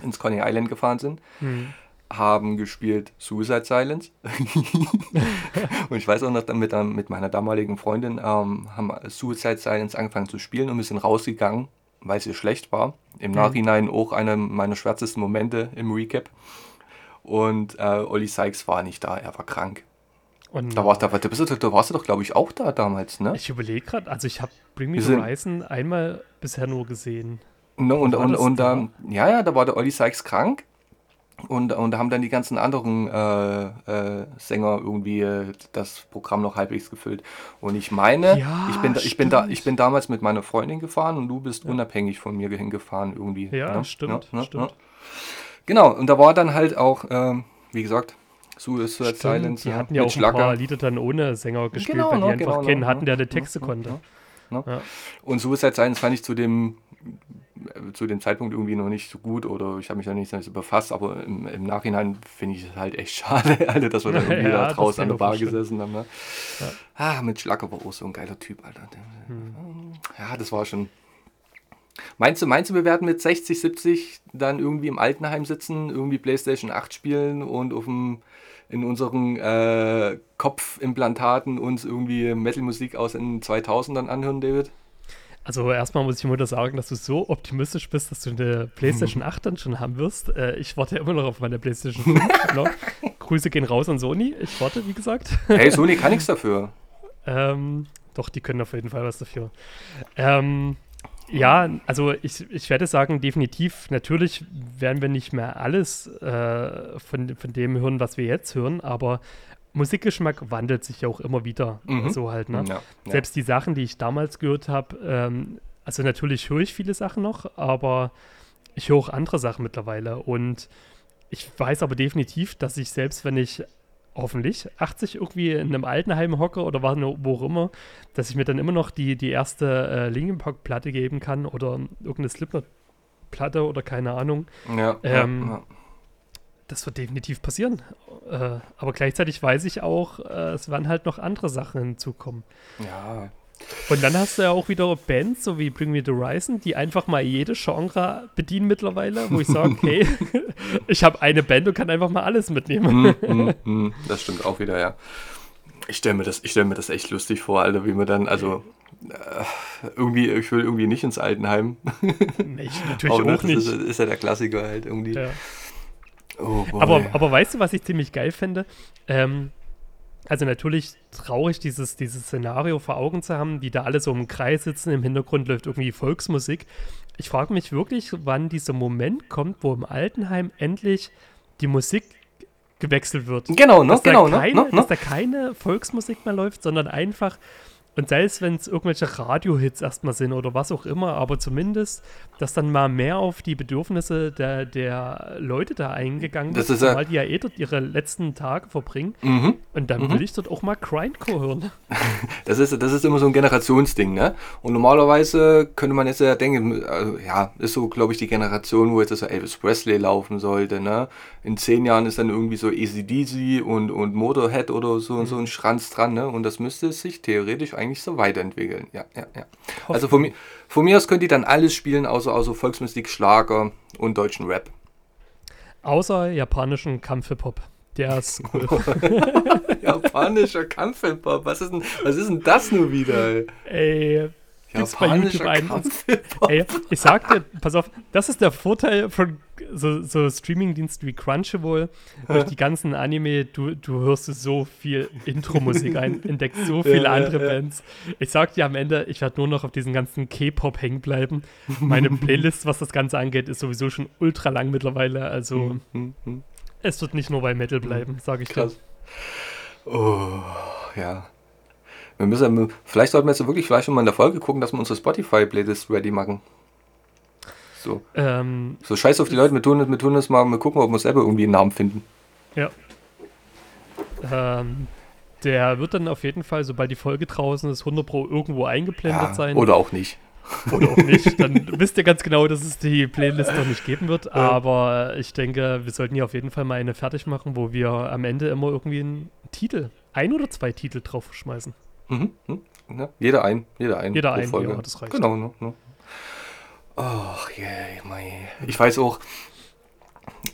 S2: ins Coney Island gefahren sind. Hm haben gespielt Suicide Silence. und ich weiß auch noch, mit, mit meiner damaligen Freundin ähm, haben Suicide Silence angefangen zu spielen und wir sind rausgegangen, weil es ihr schlecht war. Im mhm. Nachhinein auch einer meiner schwärzesten Momente im Recap. Und äh, Olli Sykes war nicht da, er war krank. Und da, warst, da, da, du, da warst du doch, glaube ich, auch da damals, ne?
S1: Ich überlege gerade, also ich habe Bring Me the Horizon einmal bisher nur gesehen.
S2: No, und, und, und, und ähm, ja, ja, da war der Olli Sykes krank und, und haben dann die ganzen anderen äh, äh, Sänger irgendwie äh, das Programm noch halbwegs gefüllt. Und ich meine, ja, ich, bin da, ich, bin da, ich bin damals mit meiner Freundin gefahren und du bist ja. unabhängig von mir hingefahren irgendwie.
S1: Ja, ne? stimmt, ja, ne? stimmt.
S2: Genau, und da war dann halt auch, ähm, wie gesagt, Suicide Silence.
S1: Die hatten ja auch ein paar Lieder dann ohne Sänger gespielt, genau, weil die ne, einfach genau, keinen ne, hatten, der eine Texte konnte.
S2: Und Suicide Silence fand ich zu dem zu dem Zeitpunkt irgendwie noch nicht so gut oder ich habe mich da nicht so befasst, aber im, im Nachhinein finde ich es halt echt schade, Alter, dass wir dann irgendwie ja, da draußen an der Bar gesessen haben. Ne? Ja. Ah, mit Schlacker war auch so ein geiler Typ, Alter. Hm. Ja, das war schon. Meinst du, meinst du, wir werden mit 60, 70 dann irgendwie im Altenheim sitzen, irgendwie Playstation 8 spielen und auf dem, in unseren äh, Kopfimplantaten uns irgendwie Metalmusik aus den 2000ern anhören, David?
S1: Also erstmal muss ich immer sagen, dass du so optimistisch bist, dass du eine PlayStation 8 dann schon haben wirst. Äh, ich warte ja immer noch auf meine PlayStation 5. genau. Grüße gehen raus an Sony. Ich warte, wie gesagt.
S2: Hey, Sony kann nichts dafür.
S1: ähm, doch, die können auf jeden Fall was dafür. Ähm, ja, also ich, ich werde sagen, definitiv, natürlich werden wir nicht mehr alles äh, von, von dem hören, was wir jetzt hören, aber Musikgeschmack wandelt sich ja auch immer wieder. Mhm. So halt, ne? Ja, ja. Selbst die Sachen, die ich damals gehört habe, ähm, also natürlich höre ich viele Sachen noch, aber ich höre auch andere Sachen mittlerweile. Und ich weiß aber definitiv, dass ich selbst, wenn ich hoffentlich 80 irgendwie in einem Altenheim hocke oder wo auch immer, dass ich mir dann immer noch die, die erste äh, Linkin Park Platte geben kann oder irgendeine Slipknot Platte oder keine Ahnung.
S2: Ja, ähm, ja, ja
S1: das wird definitiv passieren. Äh, aber gleichzeitig weiß ich auch, äh, es werden halt noch andere Sachen hinzukommen.
S2: Ja.
S1: Und dann hast du ja auch wieder Bands, so wie Bring Me the Horizon, die einfach mal jede Genre bedienen mittlerweile, wo ich sage, okay, ich habe eine Band und kann einfach mal alles mitnehmen.
S2: mm, mm, mm. Das stimmt auch wieder, ja. Ich stelle mir, das, stell mir das echt lustig vor, Alter, wie man dann, also äh, irgendwie, ich will irgendwie nicht ins Altenheim.
S1: Ich natürlich auch, auch nicht.
S2: Ist, ist, ja der Klassiker halt irgendwie. Ja.
S1: Oh aber, aber weißt du, was ich ziemlich geil finde? Ähm, also natürlich traurig, dieses, dieses Szenario vor Augen zu haben, die da alle so im Kreis sitzen, im Hintergrund läuft irgendwie Volksmusik. Ich frage mich wirklich, wann dieser Moment kommt, wo im Altenheim endlich die Musik gewechselt wird.
S2: Genau, ne?
S1: Dass
S2: genau,
S1: da keine, ne? Dass da keine Volksmusik mehr läuft, sondern einfach und selbst wenn es irgendwelche Radiohits erstmal sind oder was auch immer, aber zumindest, dass dann mal mehr auf die Bedürfnisse der, der Leute da eingegangen
S2: das ist, weil
S1: die ja eh dort ihre letzten Tage verbringen. Mhm. Und dann mhm. will ich dort auch mal Grindcore hören.
S2: Das ist, das ist immer so ein Generationsding, ne? Und normalerweise könnte man jetzt ja denken, also, ja, ist so, glaube ich, die Generation, wo jetzt so Elvis Presley laufen sollte, ne? In zehn Jahren ist dann irgendwie so ACDC und, und Motorhead oder so, mhm. so ein Schranz dran, ne? Und das müsste sich theoretisch eigentlich so weiterentwickeln. Ja, ja, ja. Also von mir, von mir aus könnt ihr dann alles spielen, außer, außer Volksmusik, Schlager und deutschen Rap.
S1: Außer japanischen Kampf-Hip-Hop. Der ist cool.
S2: Japanischer Kampf-Hip-Hop. Was, ist denn, was ist denn das nur wieder?
S1: Ey, Gibt's bei YouTube ein. Ey, ich sag dir, pass auf, das ist der Vorteil von so, so Streaming-Diensten wie Crunchyroll. Durch die ganzen Anime, du, du hörst so viel Intro-Musik ein, entdeckst so viele ja, andere ja, Bands. Ich sag dir am Ende, ich werde nur noch auf diesen ganzen K-Pop hängen bleiben. Meine Playlist, was das Ganze angeht, ist sowieso schon ultra lang mittlerweile. Also, hm, hm, hm. es wird nicht nur bei Metal bleiben, sage ich Krass.
S2: dir. Oh, ja. Wir müssen, vielleicht sollten wir jetzt wirklich vielleicht schon mal in der Folge gucken, dass wir unsere Spotify-Playlist ready machen. So. Ähm, so scheiß auf die Leute, wir tun, wir tun das mal, wir gucken, ob wir selber irgendwie einen Namen finden.
S1: Ja. Ähm, der wird dann auf jeden Fall, sobald die Folge draußen ist, 100 Pro irgendwo eingeblendet ja, sein.
S2: Oder auch nicht.
S1: Oder auch nicht. Dann wisst ihr ganz genau, dass es die Playlist noch nicht geben wird. Aber ich denke, wir sollten hier auf jeden Fall mal eine fertig machen, wo wir am Ende immer irgendwie einen Titel, ein oder zwei Titel drauf schmeißen.
S2: Mhm. mhm. Ja, jeder ein, jeder ein.
S1: Jeder ein, Folge. ja, das reicht.
S2: Genau, ne, ne. Ach, yeah, mei. Ich weiß auch,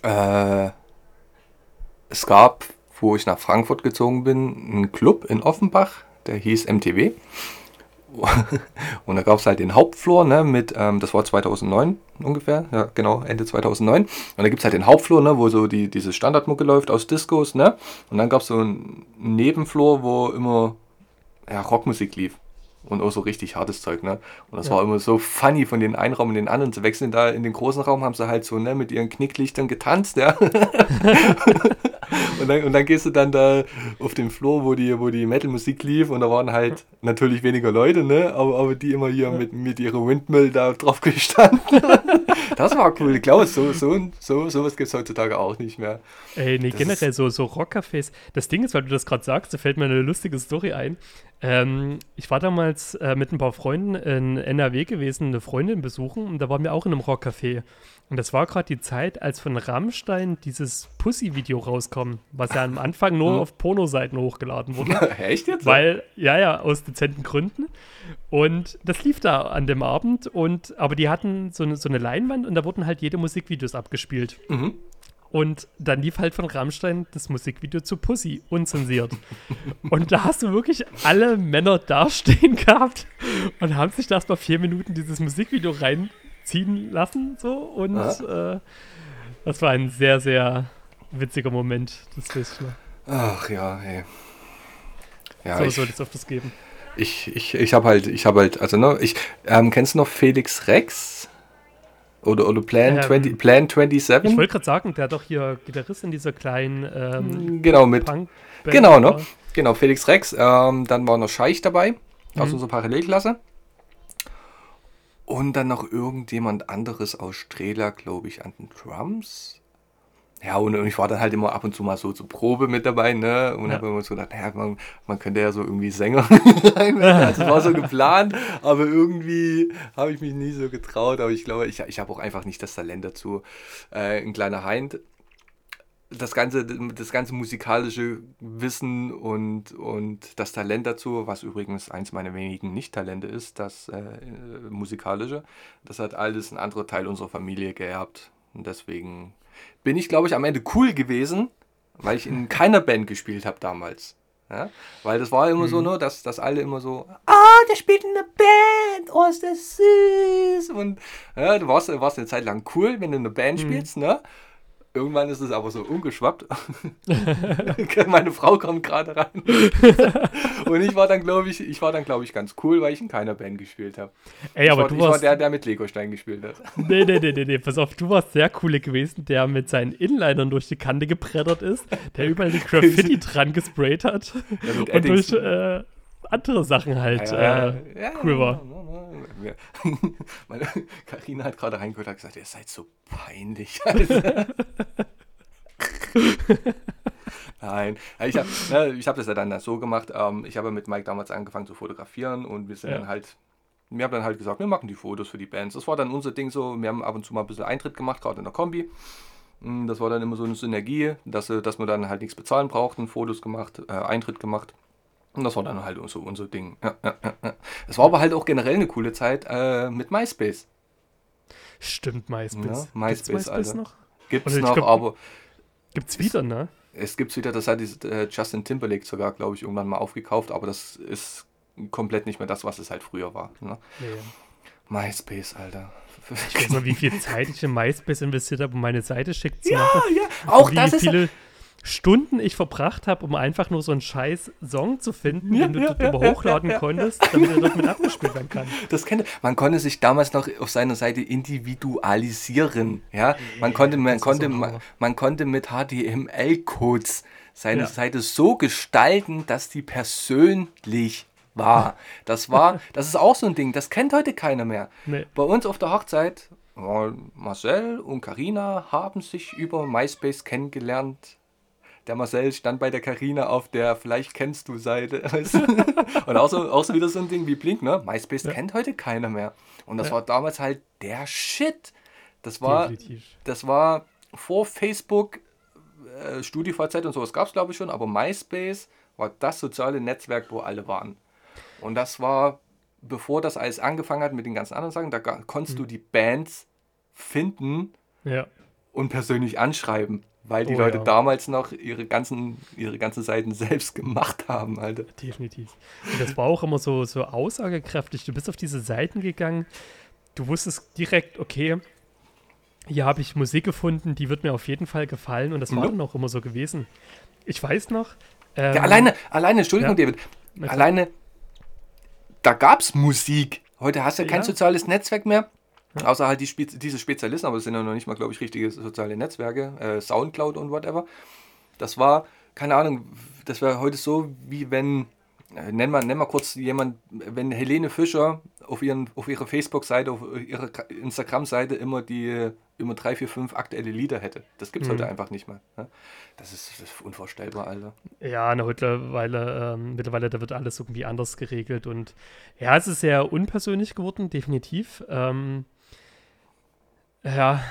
S2: äh, es gab, wo ich nach Frankfurt gezogen bin, einen Club in Offenbach, der hieß MTW. Und da gab es halt den Hauptflur, ne, mit, ähm, das war 2009 ungefähr, ja genau, Ende 2009. Und da gibt es halt den Hauptflur, ne, wo so die, diese Standardmucke läuft aus Discos, ne. Und dann gab es so einen Nebenflur, wo immer ja, Rockmusik lief. Und auch so richtig hartes Zeug, ne? Und das ja. war immer so funny, von den einen Raum in den anderen zu wechseln. Da in den großen Raum haben sie halt so, ne, mit ihren Knicklichtern getanzt, ja. und, dann, und dann gehst du dann da auf den Flur, wo die, wo die Metal-Musik lief und da waren halt natürlich weniger Leute, ne? Aber, aber die immer hier mit, mit ihrer Windmill da drauf gestanden. das war cool. Ich glaube, so, so, so, sowas gibt es heutzutage auch nicht mehr.
S1: Ey, nee, das generell so, so Rockcafés. Das Ding ist, weil du das gerade sagst, da fällt mir eine lustige Story ein. Ähm, ich war damals äh, mit ein paar Freunden in NRW gewesen, eine Freundin besuchen und da waren wir auch in einem Rockcafé. Und das war gerade die Zeit, als von Rammstein dieses Pussy-Video rauskam, was ja am Anfang nur hm. auf Pornoseiten hochgeladen wurde.
S2: Echt jetzt?
S1: Weil, ja, ja, aus dezenten Gründen. Und das lief da an dem Abend und, aber die hatten so eine, so eine Leinwand und da wurden halt jede Musikvideos abgespielt. Mhm. Und dann lief halt von Rammstein das Musikvideo zu Pussy, unzensiert. und da hast du wirklich alle Männer dastehen gehabt und haben sich da erstmal vier Minuten dieses Musikvideo rein ziehen lassen. So, und äh, das war ein sehr, sehr witziger Moment. Das ich
S2: Ach ja, hey.
S1: Ja, so soll es auf das geben.
S2: Ich, ich, ich habe halt, ich habe halt, also ne, ich, ähm, kennst du noch Felix Rex? Oder, oder Plan, ähm, 20, Plan 27?
S1: Ich wollte gerade sagen, der hat doch hier Gitarrist in dieser kleinen ähm,
S2: Genau, mit. Genau, ne? Genau, Felix Rex. Ähm, dann war noch Scheich dabei, mhm. aus unserer Parallelklasse. Und dann noch irgendjemand anderes aus Strehler, glaube ich, an den Drums. Ja, und, ich war dann halt immer ab und zu mal so zur Probe mit dabei, ne? Und ja. habe immer so gedacht, naja, man, man könnte ja so irgendwie Sänger rein. also es war so geplant, aber irgendwie habe ich mich nie so getraut. Aber ich glaube, ich, ich habe auch einfach nicht das Talent dazu. Äh, ein kleiner Hind das ganze, das ganze musikalische Wissen und, und das Talent dazu, was übrigens eins meiner wenigen Nicht-Talente ist, das äh, musikalische, das hat alles ein anderer Teil unserer Familie geerbt. Und deswegen bin ich, glaube ich, am Ende cool gewesen, weil ich in keiner Band gespielt habe damals. Ja? Weil das war immer mhm. so, ne, dass, dass alle immer so, ah, der spielt in einer Band, oh, ist das süß. Und ja, du warst, warst eine Zeit lang cool, wenn du in einer Band mhm. spielst, ne? Irgendwann ist es aber so umgeschwappt. Meine Frau kommt gerade rein. und ich war dann, glaube ich, ich war dann, glaube ich, ganz cool, weil ich in keiner Band gespielt habe.
S1: Ey, aber
S2: war,
S1: du
S2: ich
S1: warst.
S2: war der, der mit Legostein gespielt hat.
S1: nee, nee, nee, nee, nee, pass auf, du warst sehr cool gewesen, der mit seinen Inlinern durch die Kante gebrettert ist, der überall die Graffiti dran gesprayt hat. Ja, und durch äh, andere Sachen halt ja, äh, ja, cool war.
S2: Karina hat gerade reingehört und gesagt, ihr seid so peinlich. Nein, ich habe ne, hab das ja dann so gemacht. Ähm, ich habe mit Mike damals angefangen zu fotografieren und wir sind ja. dann halt, wir haben dann halt gesagt, wir machen die Fotos für die Bands. Das war dann unser Ding so. Wir haben ab und zu mal ein bisschen Eintritt gemacht, gerade in der Kombi. Mm, das war dann immer so eine Synergie, dass, dass wir dann halt nichts bezahlen brauchten, Fotos gemacht, äh, Eintritt gemacht. Und das war dann halt so unser Ding. Ja, ja, ja. Es war aber halt auch generell eine coole Zeit äh, mit MySpace.
S1: Stimmt, MySpace.
S2: MySpace,
S1: MySpace
S2: noch? Gibt's noch, glaub, aber.
S1: Gibt's wieder, ne?
S2: Es gibt's wieder, das hat äh, Justin Timberlake sogar, glaube ich, irgendwann mal aufgekauft, aber das ist komplett nicht mehr das, was es halt früher war. Ne? MySpace, Alter.
S1: Ich weiß noch, wie viel Zeit ich in MySpace investiert habe, um meine Seite schick zu
S2: ja, machen. Ja, ja, auch das
S1: viele ist Stunden ich verbracht habe, um einfach nur so einen scheiß Song zu finden, ja, den du ja, darüber ja, hochladen konntest, damit er dort mit abgespielt werden kann.
S2: Das kenne man konnte sich damals noch auf seiner Seite individualisieren, ja. Man konnte, man konnte, man, man, konnte mit HTML-Codes seine Seite so gestalten, dass die persönlich war. Das war, das ist auch so ein Ding, das kennt heute keiner mehr. Nee. Bei uns auf der Hochzeit, Marcel und Karina haben sich über MySpace kennengelernt der Marcel stand bei der Karina auf der Vielleicht kennst du Seite. und auch so, auch so wieder so ein Ding wie Blink, ne? MySpace ja. kennt heute keiner mehr. Und das ja. war damals halt der Shit. Das war, das war vor Facebook, äh, StudiVZ und sowas gab es glaube ich schon, aber MySpace war das soziale Netzwerk, wo alle waren. Und das war, bevor das alles angefangen hat mit den ganzen anderen Sachen, da konntest mhm. du die Bands finden
S1: ja.
S2: und persönlich anschreiben weil die oh, Leute ja. damals noch ihre ganzen, ihre ganzen Seiten selbst gemacht haben, Alter.
S1: Definitiv. Und das war auch immer so, so aussagekräftig. Du bist auf diese Seiten gegangen, du wusstest direkt, okay, hier habe ich Musik gefunden, die wird mir auf jeden Fall gefallen und das war mhm. dann auch immer so gewesen. Ich weiß noch.
S2: Ähm, ja, alleine, alleine, Entschuldigung, ja, David, alleine, da gab es Musik. Heute hast du ja kein soziales Netzwerk mehr. Außer halt die Spez diese Spezialisten, aber das sind ja noch nicht mal, glaube ich, richtige soziale Netzwerke, äh, Soundcloud und whatever. Das war, keine Ahnung, das wäre heute so, wie wenn, äh, nenn, mal, nenn mal kurz jemand, wenn Helene Fischer auf, ihren, auf ihrer Facebook-Seite, auf ihrer Instagram-Seite immer die immer drei, vier, fünf aktuelle Lieder hätte. Das gibt es mhm. heute einfach nicht mehr. Ne? Das, ist, das ist unvorstellbar, Alter.
S1: Ja, na, mittlerweile, ähm, mittlerweile, da wird alles irgendwie anders geregelt und ja, es ist sehr unpersönlich geworden, definitiv. Ähm, ja.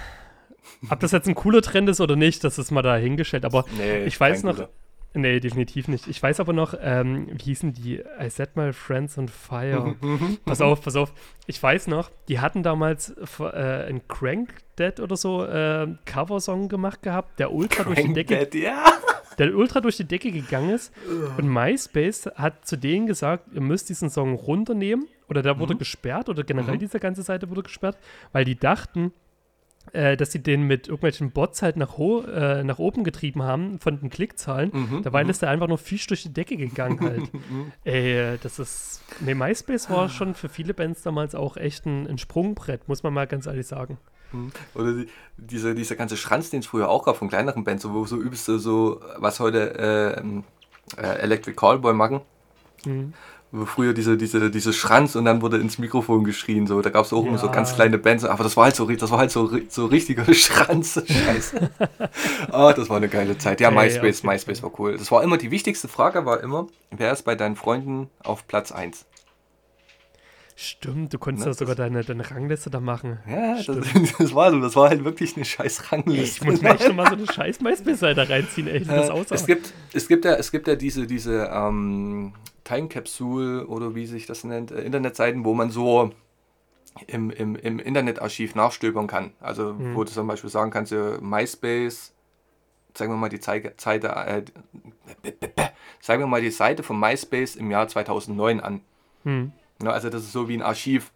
S1: Ob das jetzt ein cooler Trend ist oder nicht, das ist mal dahingestellt. Aber nee, ich weiß noch. Guter. Nee, definitiv nicht. Ich weiß aber noch, ähm, wie hießen die? I set my friends on fire. pass auf, pass auf. Ich weiß noch, die hatten damals äh, einen Crank Dead oder so äh, Coversong gemacht gehabt, der ultra Crank durch die Decke. Dead, ja. Der ultra durch die Decke gegangen ist. Und MySpace hat zu denen gesagt, ihr müsst diesen Song runternehmen. Oder der wurde mhm. gesperrt, oder generell mhm. diese ganze Seite wurde gesperrt, weil die dachten, äh, dass sie den mit irgendwelchen Bots halt nach, äh, nach oben getrieben haben von den Klickzahlen. Mhm, Dabei mhm. ist der einfach nur fisch durch die Decke gegangen halt. Mhm. Ey, das ist. Ne, MySpace war schon für viele Bands damals auch echt ein, ein Sprungbrett, muss man mal ganz ehrlich sagen.
S2: Mhm. Oder die, dieser, dieser ganze Schranz, den es früher auch gab von kleineren Bands, so, wo so übelste so, was heute äh, äh, Electric Callboy machen. Mhm früher diese, diese, diese Schranz und dann wurde ins Mikrofon geschrien. So. Da gab es auch ja. immer so ganz kleine Bands, aber das war halt so, das war halt so, so richtiger Schranz. Scheiße. oh, das war eine geile Zeit. Ja, MySpace, MySpace war cool. Das war immer die wichtigste Frage, war immer, wer ist bei deinen Freunden auf Platz 1?
S1: Stimmt, du konntest ne, ja sogar deine, deine Rangliste da machen.
S2: Ja, das, das, war so. Das war halt wirklich eine scheiß Rangliste.
S1: Ich muss mir echt nochmal so eine scheiß MySpace-Seite reinziehen, ey, wie das aussah.
S2: Es gibt, es gibt ja, es gibt ja diese, diese ähm, Time Capsule oder wie sich das nennt, äh, Internetseiten, wo man so im, im, im Internetarchiv nachstöbern kann. Also mhm. wo du zum Beispiel sagen kannst, ja, MySpace, zeigen wir mal die Seite, äh, zeigen wir mal die Seite von MySpace im Jahr 2009 an. Mhm. Ja, also das ist so wie ein Archiv.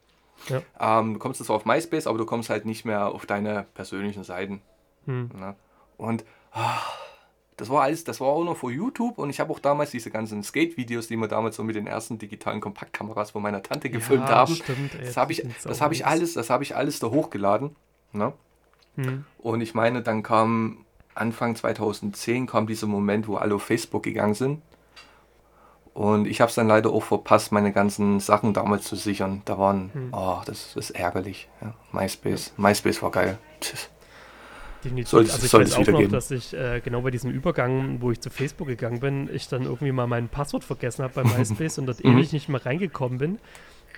S2: Ja. Ähm, du kommst zwar auf MySpace, aber du kommst halt nicht mehr auf deine persönlichen Seiten. Mhm. Ja. Und ah, das war alles, das war auch noch vor YouTube und ich habe auch damals diese ganzen Skate-Videos, die wir damals so mit den ersten digitalen Kompaktkameras von meiner Tante gefilmt ja, haben. Stimmt, ey, das habe ich, das habe ich alles, das habe ich alles da hochgeladen. Ne? Hm. Und ich meine, dann kam Anfang 2010 kam dieser Moment, wo alle auf Facebook gegangen sind. Und ich habe es dann leider auch verpasst, meine ganzen Sachen damals zu sichern. Da waren, hm. oh, das ist ärgerlich. Ja, MySpace, MySpace war geil. Tschüss.
S1: Definitiv. Sollte, also ich weiß auch noch, geben. dass ich äh, genau bei diesem Übergang, wo ich zu Facebook gegangen bin, ich dann irgendwie mal mein Passwort vergessen habe bei MySpace und dort ewig nicht mehr reingekommen bin.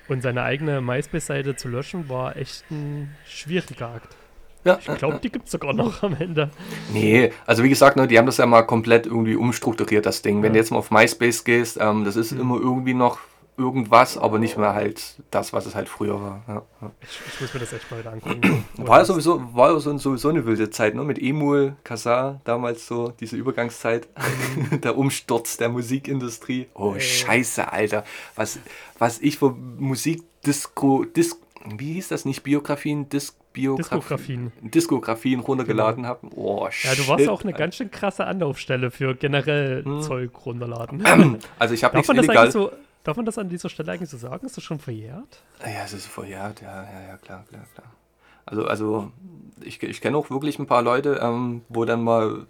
S1: Und seine eigene MySpace-Seite zu löschen, war echt ein schwieriger Akt. Ja, ich glaube, die gibt es sogar noch am Ende.
S2: Nee, also wie gesagt, ne, die haben das ja mal komplett irgendwie umstrukturiert, das Ding. Wenn du jetzt mal auf MySpace gehst, ähm, das ist mhm. immer irgendwie noch irgendwas, aber nicht mehr halt das, was es halt früher war. Ja, ja.
S1: Ich, ich, muss mir das echt mal wieder angucken.
S2: war ja sowieso, war so, sowieso eine wilde Zeit, ne? Mit Emul, Kazar, damals so, diese Übergangszeit, mhm. der Umsturz der Musikindustrie. Oh, äh. scheiße, Alter. Was, was ich für Musik, Disco, Disco, wie hieß das nicht? Biografien, Dis Diskografien. Diskografien runtergeladen genau. habe.
S1: Oh, shit. Ja, du warst auch eine ganz schön krasse Anlaufstelle für generell hm. Zeug runterladen.
S2: Also ich habe nichts illegal.
S1: So, darf man das an dieser Stelle eigentlich so sagen? Ist das schon verjährt?
S2: Ja, es ist verjährt, ja, ja, ja, klar, klar, klar. Also, also ich, ich kenne auch wirklich ein paar Leute, ähm, wo dann mal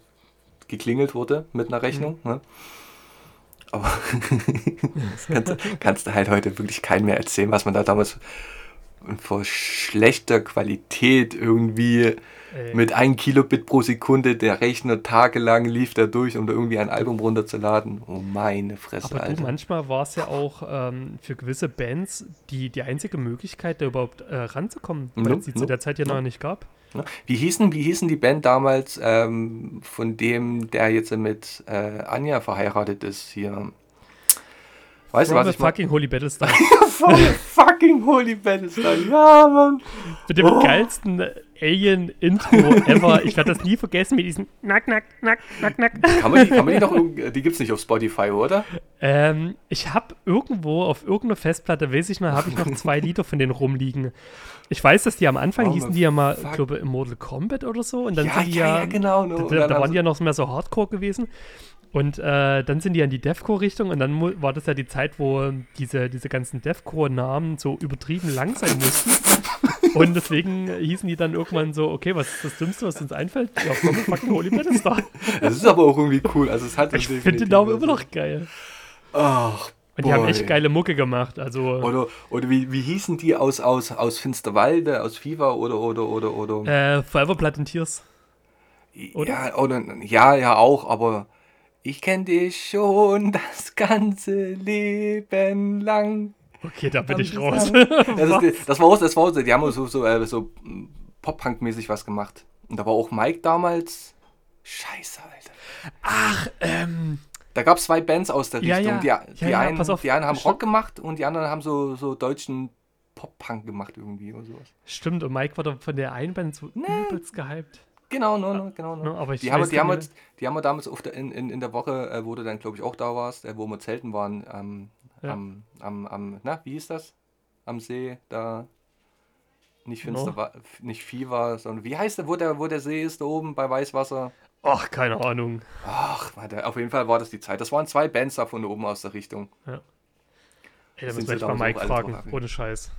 S2: geklingelt wurde mit einer Rechnung. Mhm. Ne? Aber das kannst, kannst, du halt heute wirklich keinem mehr erzählen, was man da damals vor schlechter Qualität irgendwie Ey. mit 1 Kilobit pro Sekunde der Rechner tagelang lief da durch, um da irgendwie ein Album runterzuladen. Oh meine Fresse,
S1: Aber Alter. Du, manchmal war es ja auch ähm, für gewisse Bands die, die einzige Möglichkeit, da überhaupt äh, ranzukommen, weil es die zu der Zeit ja noch nicht gab.
S2: Wie hießen, wie hießen die Band damals, ähm, von dem, der jetzt mit äh, Anja verheiratet ist hier?
S1: Weißt du, was ich fucking Holy Battlestar.
S2: fucking Holy Battlestar. Ja, Mann.
S1: Mit dem oh. geilsten Alien-Intro ever. Ich werde das nie vergessen mit diesem Nack, Nack, Nack, Nack, Nack.
S2: Kann man die, kann man die noch, die gibt's nicht auf Spotify, oder?
S1: Ähm, ich habe irgendwo auf irgendeiner Festplatte, weiß ich mal, habe ich noch zwei Lieder von denen rumliegen. Ich weiß, dass die am Anfang oh, hießen die ja mal, ich glaube, Immortal Kombat oder so. Und dann ja, sind die ja, ja, ja
S2: genau.
S1: No. Da, da waren die ja noch mehr so Hardcore gewesen. Und äh, dann sind die an die Deathcore-Richtung und dann war das ja die Zeit, wo diese, diese ganzen Deathcore-Namen so übertrieben lang sein mussten. und deswegen hießen die dann irgendwann so, okay, was ist das Dümmste, was uns einfällt? Ja, komm, fucking Holy Battlestar.
S2: Das ist aber auch irgendwie cool. Also es hat
S1: ich finde den Namen immer noch geil.
S2: Ach,
S1: und die Boy. haben echt geile Mucke gemacht. Also
S2: oder oder wie, wie hießen die aus, aus, aus Finsterwalde, aus Viva oder oder oder oder?
S1: Äh, Forever Blood and Tears.
S2: Oder? Ja, oder, ja, ja auch, aber ich kenne dich schon das ganze Leben lang.
S1: Okay, da bin ich raus.
S2: das, ist, das, war auch, das war auch, die haben so, so, äh, so Pop-Punk-mäßig was gemacht. Und da war auch Mike damals. Scheiße, Alter.
S1: Ach, ähm.
S2: Da gab es zwei Bands aus der
S1: ja,
S2: Richtung.
S1: Ja.
S2: Die, die, ja, einen, die einen haben Rock gemacht und die anderen haben so, so deutschen Pop-Punk gemacht irgendwie oder sowas.
S1: Stimmt, und Mike war da von der einen Band so nee. übelst gehypt.
S2: Genau, no, no, genau. No.
S1: No, aber
S2: die, haben, die, haben wir, die haben wir damals der, in, in, in der Woche, äh, wo du dann, glaube ich, auch da warst, äh, wo wir zelten waren, ähm, ja. am, am, am, na, wie hieß das? Am See, da nicht Finster, no. nicht Vieh war, sondern wie heißt der, wo der, wo der See ist, da oben bei Weißwasser?
S1: Ach, keine Ahnung.
S2: Ach, warte, auf jeden Fall war das die Zeit. Das waren zwei Bands da von oben aus der Richtung.
S1: Ja. Ey, da müssen wir mal Mike fragen, ohne Scheiß.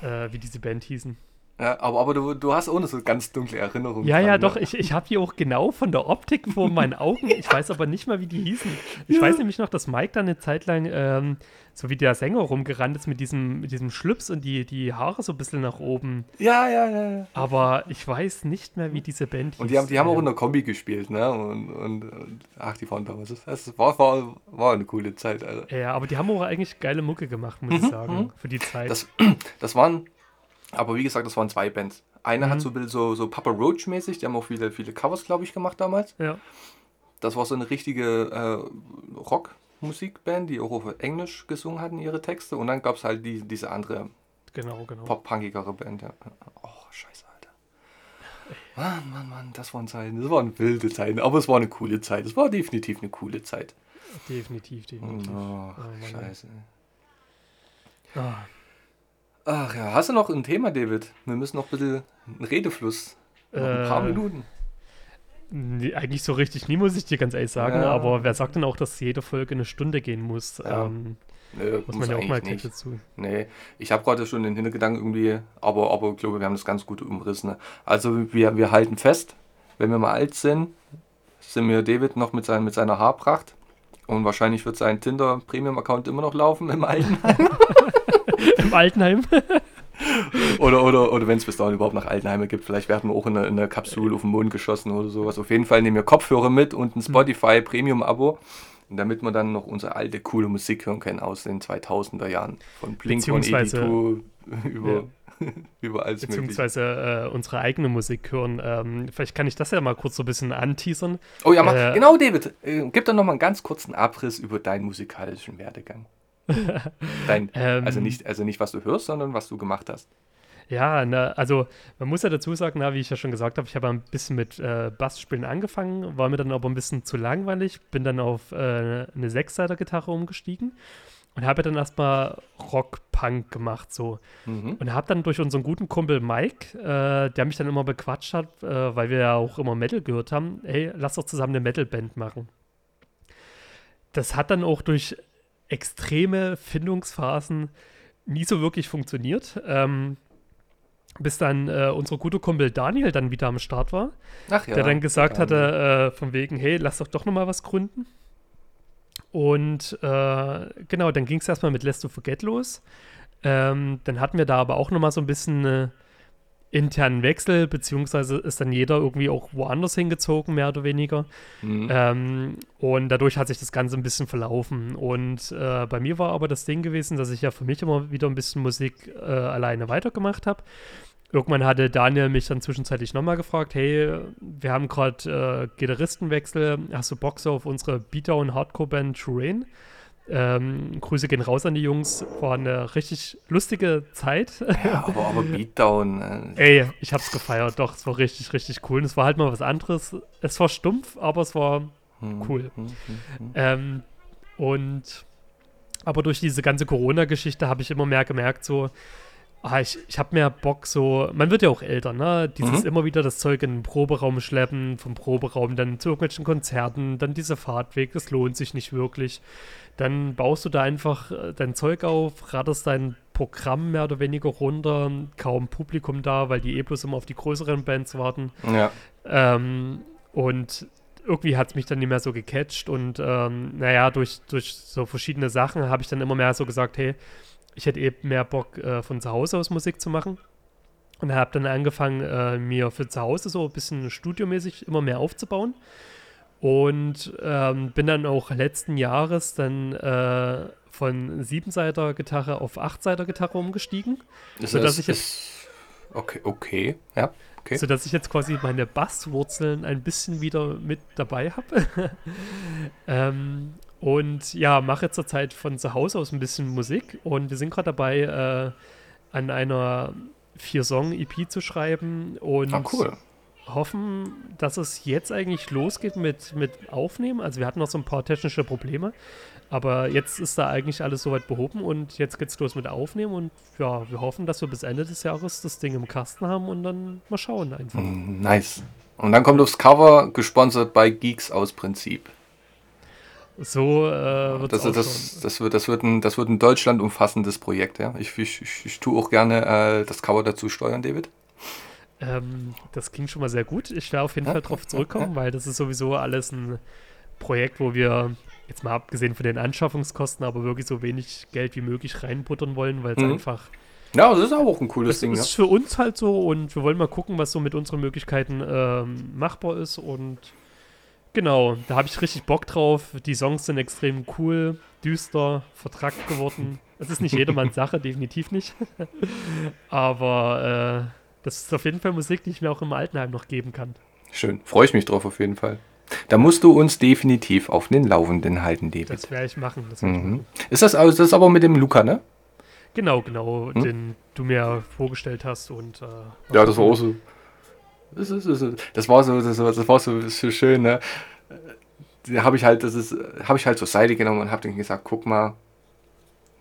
S1: Äh, wie diese Band hießen.
S2: Ja, aber, aber du, du hast ohne so ganz dunkle Erinnerungen.
S1: Ja, dran, ja, ne? doch. Ich, ich habe die auch genau von der Optik vor meinen Augen. Ich weiß aber nicht mal, wie die hießen. Ich ja. weiß nämlich noch, dass Mike dann eine Zeit lang, ähm, so wie der Sänger rumgerannt ist mit diesem, mit diesem Schlips und die, die Haare so ein bisschen nach oben.
S2: Ja, ja, ja. ja.
S1: Aber ich weiß nicht mehr, wie diese Band hieß.
S2: Und die haben, die haben auch in der Kombi gespielt, ne? Und, und, und ach, die waren damals. Das war, war, war eine coole Zeit, Alter.
S1: Ja, aber die haben auch eigentlich geile Mucke gemacht, muss mhm, ich sagen, mhm. für die Zeit.
S2: Das, das waren aber wie gesagt, das waren zwei Bands. Eine mhm. hat so, so, so Papa Roach mäßig, die haben auch viele, viele Covers, glaube ich, gemacht damals.
S1: Ja.
S2: Das war so eine richtige äh, Rock-Musikband, die auch auf Englisch gesungen hatten, ihre Texte. Und dann gab es halt die, diese andere
S1: genau, genau.
S2: pop-punkigere Band. Ja. Oh, scheiße, Alter. Mann, Mann, Mann, das waren Zeiten. Das waren wilde Zeiten, aber es war eine coole Zeit. Es war definitiv eine coole Zeit.
S1: Definitiv, definitiv.
S2: Oh, oh scheiße. Ah. Ach ja, hast du noch ein Thema, David? Wir müssen noch ein bisschen einen Redefluss. Noch ein paar äh, Minuten.
S1: Nee, eigentlich so richtig nie, muss ich dir ganz ehrlich sagen. Ja. Aber wer sagt denn auch, dass jede Folge eine Stunde gehen muss? Ja. Ähm,
S2: Nö, muss man ja auch mal nicht. dazu. Nee, ich habe gerade schon den Hintergedanken irgendwie, aber, aber ich glaube, wir haben das ganz gut umrissen. Also wir, wir halten fest, wenn wir mal alt sind, sind wir David noch mit, sein, mit seiner Haarpracht. Und wahrscheinlich wird sein Tinder-Premium-Account immer noch laufen im Altenheim.
S1: Im Altenheim.
S2: oder oder, oder wenn es bis dahin überhaupt nach Altenheime gibt, vielleicht werden wir auch in einer eine Kapsel auf den Mond geschossen oder sowas. Auf jeden Fall nehmen wir Kopfhörer mit und ein hm. Spotify Premium-Abo, damit wir dann noch unsere alte, coole Musik hören können aus den 2000er Jahren. Von Blink und
S1: E2
S2: über.
S1: Überall Beziehungsweise äh, unsere eigene Musik hören. Ähm, vielleicht kann ich das ja mal kurz so ein bisschen anteasern.
S2: Oh ja, mach, äh, genau, David. Äh, gib doch noch mal einen ganz kurzen Abriss über deinen musikalischen Werdegang. Dein, ähm, also, nicht, also nicht, was du hörst, sondern was du gemacht hast.
S1: Ja, na, also man muss ja dazu sagen, na, wie ich ja schon gesagt habe, ich habe ein bisschen mit äh, Bassspielen angefangen, war mir dann aber ein bisschen zu langweilig, bin dann auf äh, eine Sechsseiter-Gitarre umgestiegen und habe dann erstmal Rock-Punk gemacht so. Mhm. Und habe dann durch unseren guten Kumpel Mike, äh, der mich dann immer bequatscht hat, äh, weil wir ja auch immer Metal gehört haben, hey, lass doch zusammen eine Metal-Band machen. Das hat dann auch durch extreme Findungsphasen nie so wirklich funktioniert. Ähm, bis dann äh, unser guter Kumpel Daniel dann wieder am Start war. Ja. Der dann gesagt hatte, äh, von wegen, hey, lass doch doch noch mal was gründen. Und äh, genau, dann ging es erstmal mit Let's to Forget los. Ähm, dann hatten wir da aber auch noch mal so ein bisschen äh, internen Wechsel, beziehungsweise ist dann jeder irgendwie auch woanders hingezogen, mehr oder weniger. Mhm. Ähm, und dadurch hat sich das Ganze ein bisschen verlaufen. Und äh, bei mir war aber das Ding gewesen, dass ich ja für mich immer wieder ein bisschen Musik äh, alleine weitergemacht habe. Irgendwann hatte Daniel mich dann zwischenzeitlich nochmal gefragt, hey, wir haben gerade äh, Gitarristenwechsel, hast du Bock auf unsere Beatdown Hardcore-Band Terrain? Ähm, Grüße gehen raus an die Jungs. War eine richtig lustige Zeit.
S2: Ja, aber, aber Beatdown.
S1: Äh. Ey, ich hab's gefeiert. Doch, es war richtig, richtig cool. Und es war halt mal was anderes. Es war stumpf, aber es war hm, cool. Hm, hm, hm. ähm, und aber durch diese ganze Corona-Geschichte habe ich immer mehr gemerkt, so, ah, ich, ich habe mehr Bock so, man wird ja auch älter, ne? Dieses mhm. immer wieder das Zeug in den Proberaum schleppen, vom Proberaum dann zu irgendwelchen Konzerten, dann dieser Fahrtweg, das lohnt sich nicht wirklich. Dann baust du da einfach äh, dein Zeug auf, ratterst dein Programm mehr oder weniger runter, kaum Publikum da, weil die eh bloß immer auf die größeren Bands warten. Ja. Ähm, und irgendwie hat es mich dann nicht mehr so gecatcht und ähm, naja, durch, durch so verschiedene Sachen habe ich dann immer mehr so gesagt, hey, ich hätte eben mehr Bock, äh, von zu Hause aus Musik zu machen. Und habe dann angefangen, äh, mir für zu Hause so ein bisschen studiomäßig immer mehr aufzubauen. Und ähm, bin dann auch letzten Jahres dann äh, von Siebenseiter Gitarre auf Achtseiter Gitarre umgestiegen.
S2: Das sodass ich jetzt. Okay, okay, ja. Okay.
S1: Sodass ich jetzt quasi meine Basswurzeln ein bisschen wieder mit dabei habe. ähm, und ja, mache zurzeit von zu Hause aus ein bisschen Musik und wir sind gerade dabei, äh, an einer Vier-Song-EP zu schreiben und ah, cool. Hoffen, dass es jetzt eigentlich losgeht mit, mit Aufnehmen. Also wir hatten noch so ein paar technische Probleme, aber jetzt ist da eigentlich alles soweit behoben und jetzt geht's los mit Aufnehmen und ja, wir hoffen, dass wir bis Ende des Jahres das Ding im Kasten haben und dann mal schauen einfach.
S2: Mm, nice. Und dann kommt aufs Cover, gesponsert bei Geeks aus Prinzip.
S1: So äh, wird
S2: das, das, das, wird, das, wird ein, das wird ein Deutschland umfassendes Projekt, ja. Ich, ich, ich, ich tue auch gerne äh, das Cover dazu steuern, David.
S1: Ähm, das klingt schon mal sehr gut. Ich werde auf jeden Fall darauf zurückkommen, weil das ist sowieso alles ein Projekt, wo wir, jetzt mal abgesehen von den Anschaffungskosten, aber wirklich so wenig Geld wie möglich reinbuttern wollen, weil es mhm. einfach.
S2: Ja, das ist auch ein cooles
S1: das
S2: Ding.
S1: Das ist ja. für uns halt so und wir wollen mal gucken, was so mit unseren Möglichkeiten ähm, machbar ist und Genau, da habe ich richtig Bock drauf. Die Songs sind extrem cool, düster, vertrackt geworden. Das ist nicht jedermanns Sache, definitiv nicht. Aber äh, das ist auf jeden Fall Musik, die ich mir auch im Altenheim noch geben kann.
S2: Schön, freue ich mich drauf auf jeden Fall. Da musst du uns definitiv auf den Laufenden halten, David.
S1: Das werde ich machen. Das
S2: mhm. ich machen. Ist das, also, das ist aber mit dem Luca, ne?
S1: Genau, genau, hm? den du mir vorgestellt hast und. Äh,
S2: ja, das war auch so. Das, ist, das, ist, das war so, das, war, das war so, so schön, ne? Da habe ich halt, das ist, habe ich halt zur Seite genommen und habe dann gesagt, guck mal,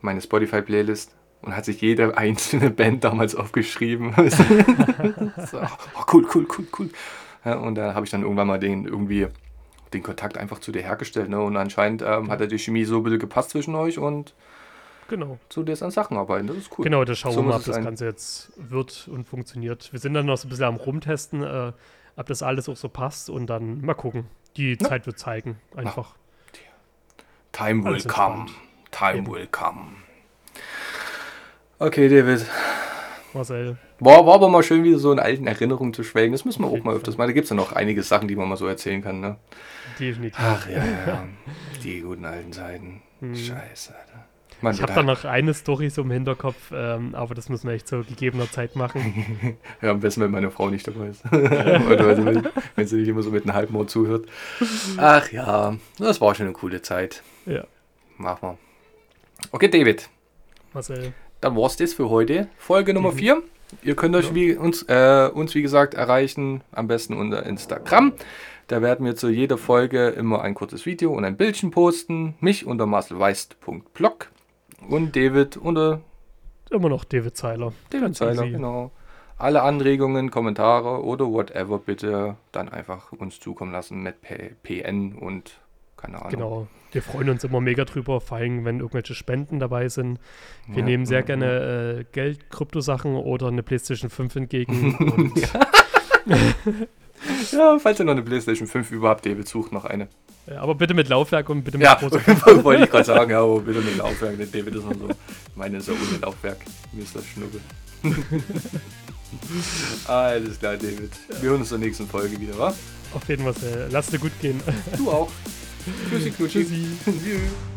S2: meine Spotify-Playlist und hat sich jede einzelne Band damals aufgeschrieben. so, oh, cool, cool, cool, cool. Ja, und da habe ich dann irgendwann mal den irgendwie den Kontakt einfach zu dir hergestellt. Ne? Und anscheinend ähm, hat ja die Chemie so ein bisschen gepasst zwischen euch und
S1: Genau.
S2: Zu dir an Sachen arbeiten, das ist cool.
S1: Genau, da schauen so wir mal, ob das Ganze jetzt wird und funktioniert. Wir sind dann noch so ein bisschen am Rumtesten, äh, ob das alles auch so passt und dann mal gucken. Die ja. Zeit wird zeigen, einfach.
S2: Time will come. Time Eben. will come. Okay, David.
S1: Marcel.
S2: War, war aber mal schön, wieder so in alten Erinnerungen zu schwelgen. Das müssen wir auch mal öfters mal. Da gibt es ja noch einige Sachen, die man mal so erzählen kann. Ne?
S1: Definitiv.
S2: Ach ja, ja. Die guten alten Zeiten. Hm. Scheiße, Alter.
S1: Man ich habe da noch eine Story so im Hinterkopf, ähm, aber das müssen wir echt zu gegebener Zeit machen.
S2: ja, am besten, wenn meine Frau nicht dabei ist. Oder wenn, wenn sie nicht immer so mit einem Halbmord zuhört. Ach ja, das war schon eine coole Zeit.
S1: Ja.
S2: Machen wir. Okay, David.
S1: Marcel.
S2: Dann war es das für heute. Folge Nummer 4. Mhm. Ihr könnt euch wie, uns, äh, uns, wie gesagt, erreichen, am besten unter Instagram. Da werden wir zu jeder Folge immer ein kurzes Video und ein Bildchen posten. Mich unter marcelweist.blog und David unter.
S1: Immer noch David Zeiler.
S2: David Zeiler, genau. Alle Anregungen, Kommentare oder whatever bitte dann einfach uns zukommen lassen mit PN und keine Ahnung.
S1: Genau. Wir freuen uns immer mega drüber, vor allem wenn irgendwelche Spenden dabei sind. Wir ja, nehmen sehr ja, gerne äh, Geld, Kryptosachen oder eine PlayStation 5 entgegen.
S2: ja, falls ihr noch eine PlayStation 5 überhaupt David sucht noch eine.
S1: Ja, aber bitte mit Laufwerk und bitte mit
S2: Ja, wollte ich gerade sagen, ja, aber bitte mit Laufwerk. Der David ist noch so. Meine ist ja ohne Laufwerk. Mir ist das Schnubbel. Alles klar, David. Wir hören uns in der nächsten Folge wieder, wa?
S1: Auf jeden Fall. Lass dir gut gehen.
S2: Du auch. Tschüssi, Knutschi. Tschüssi.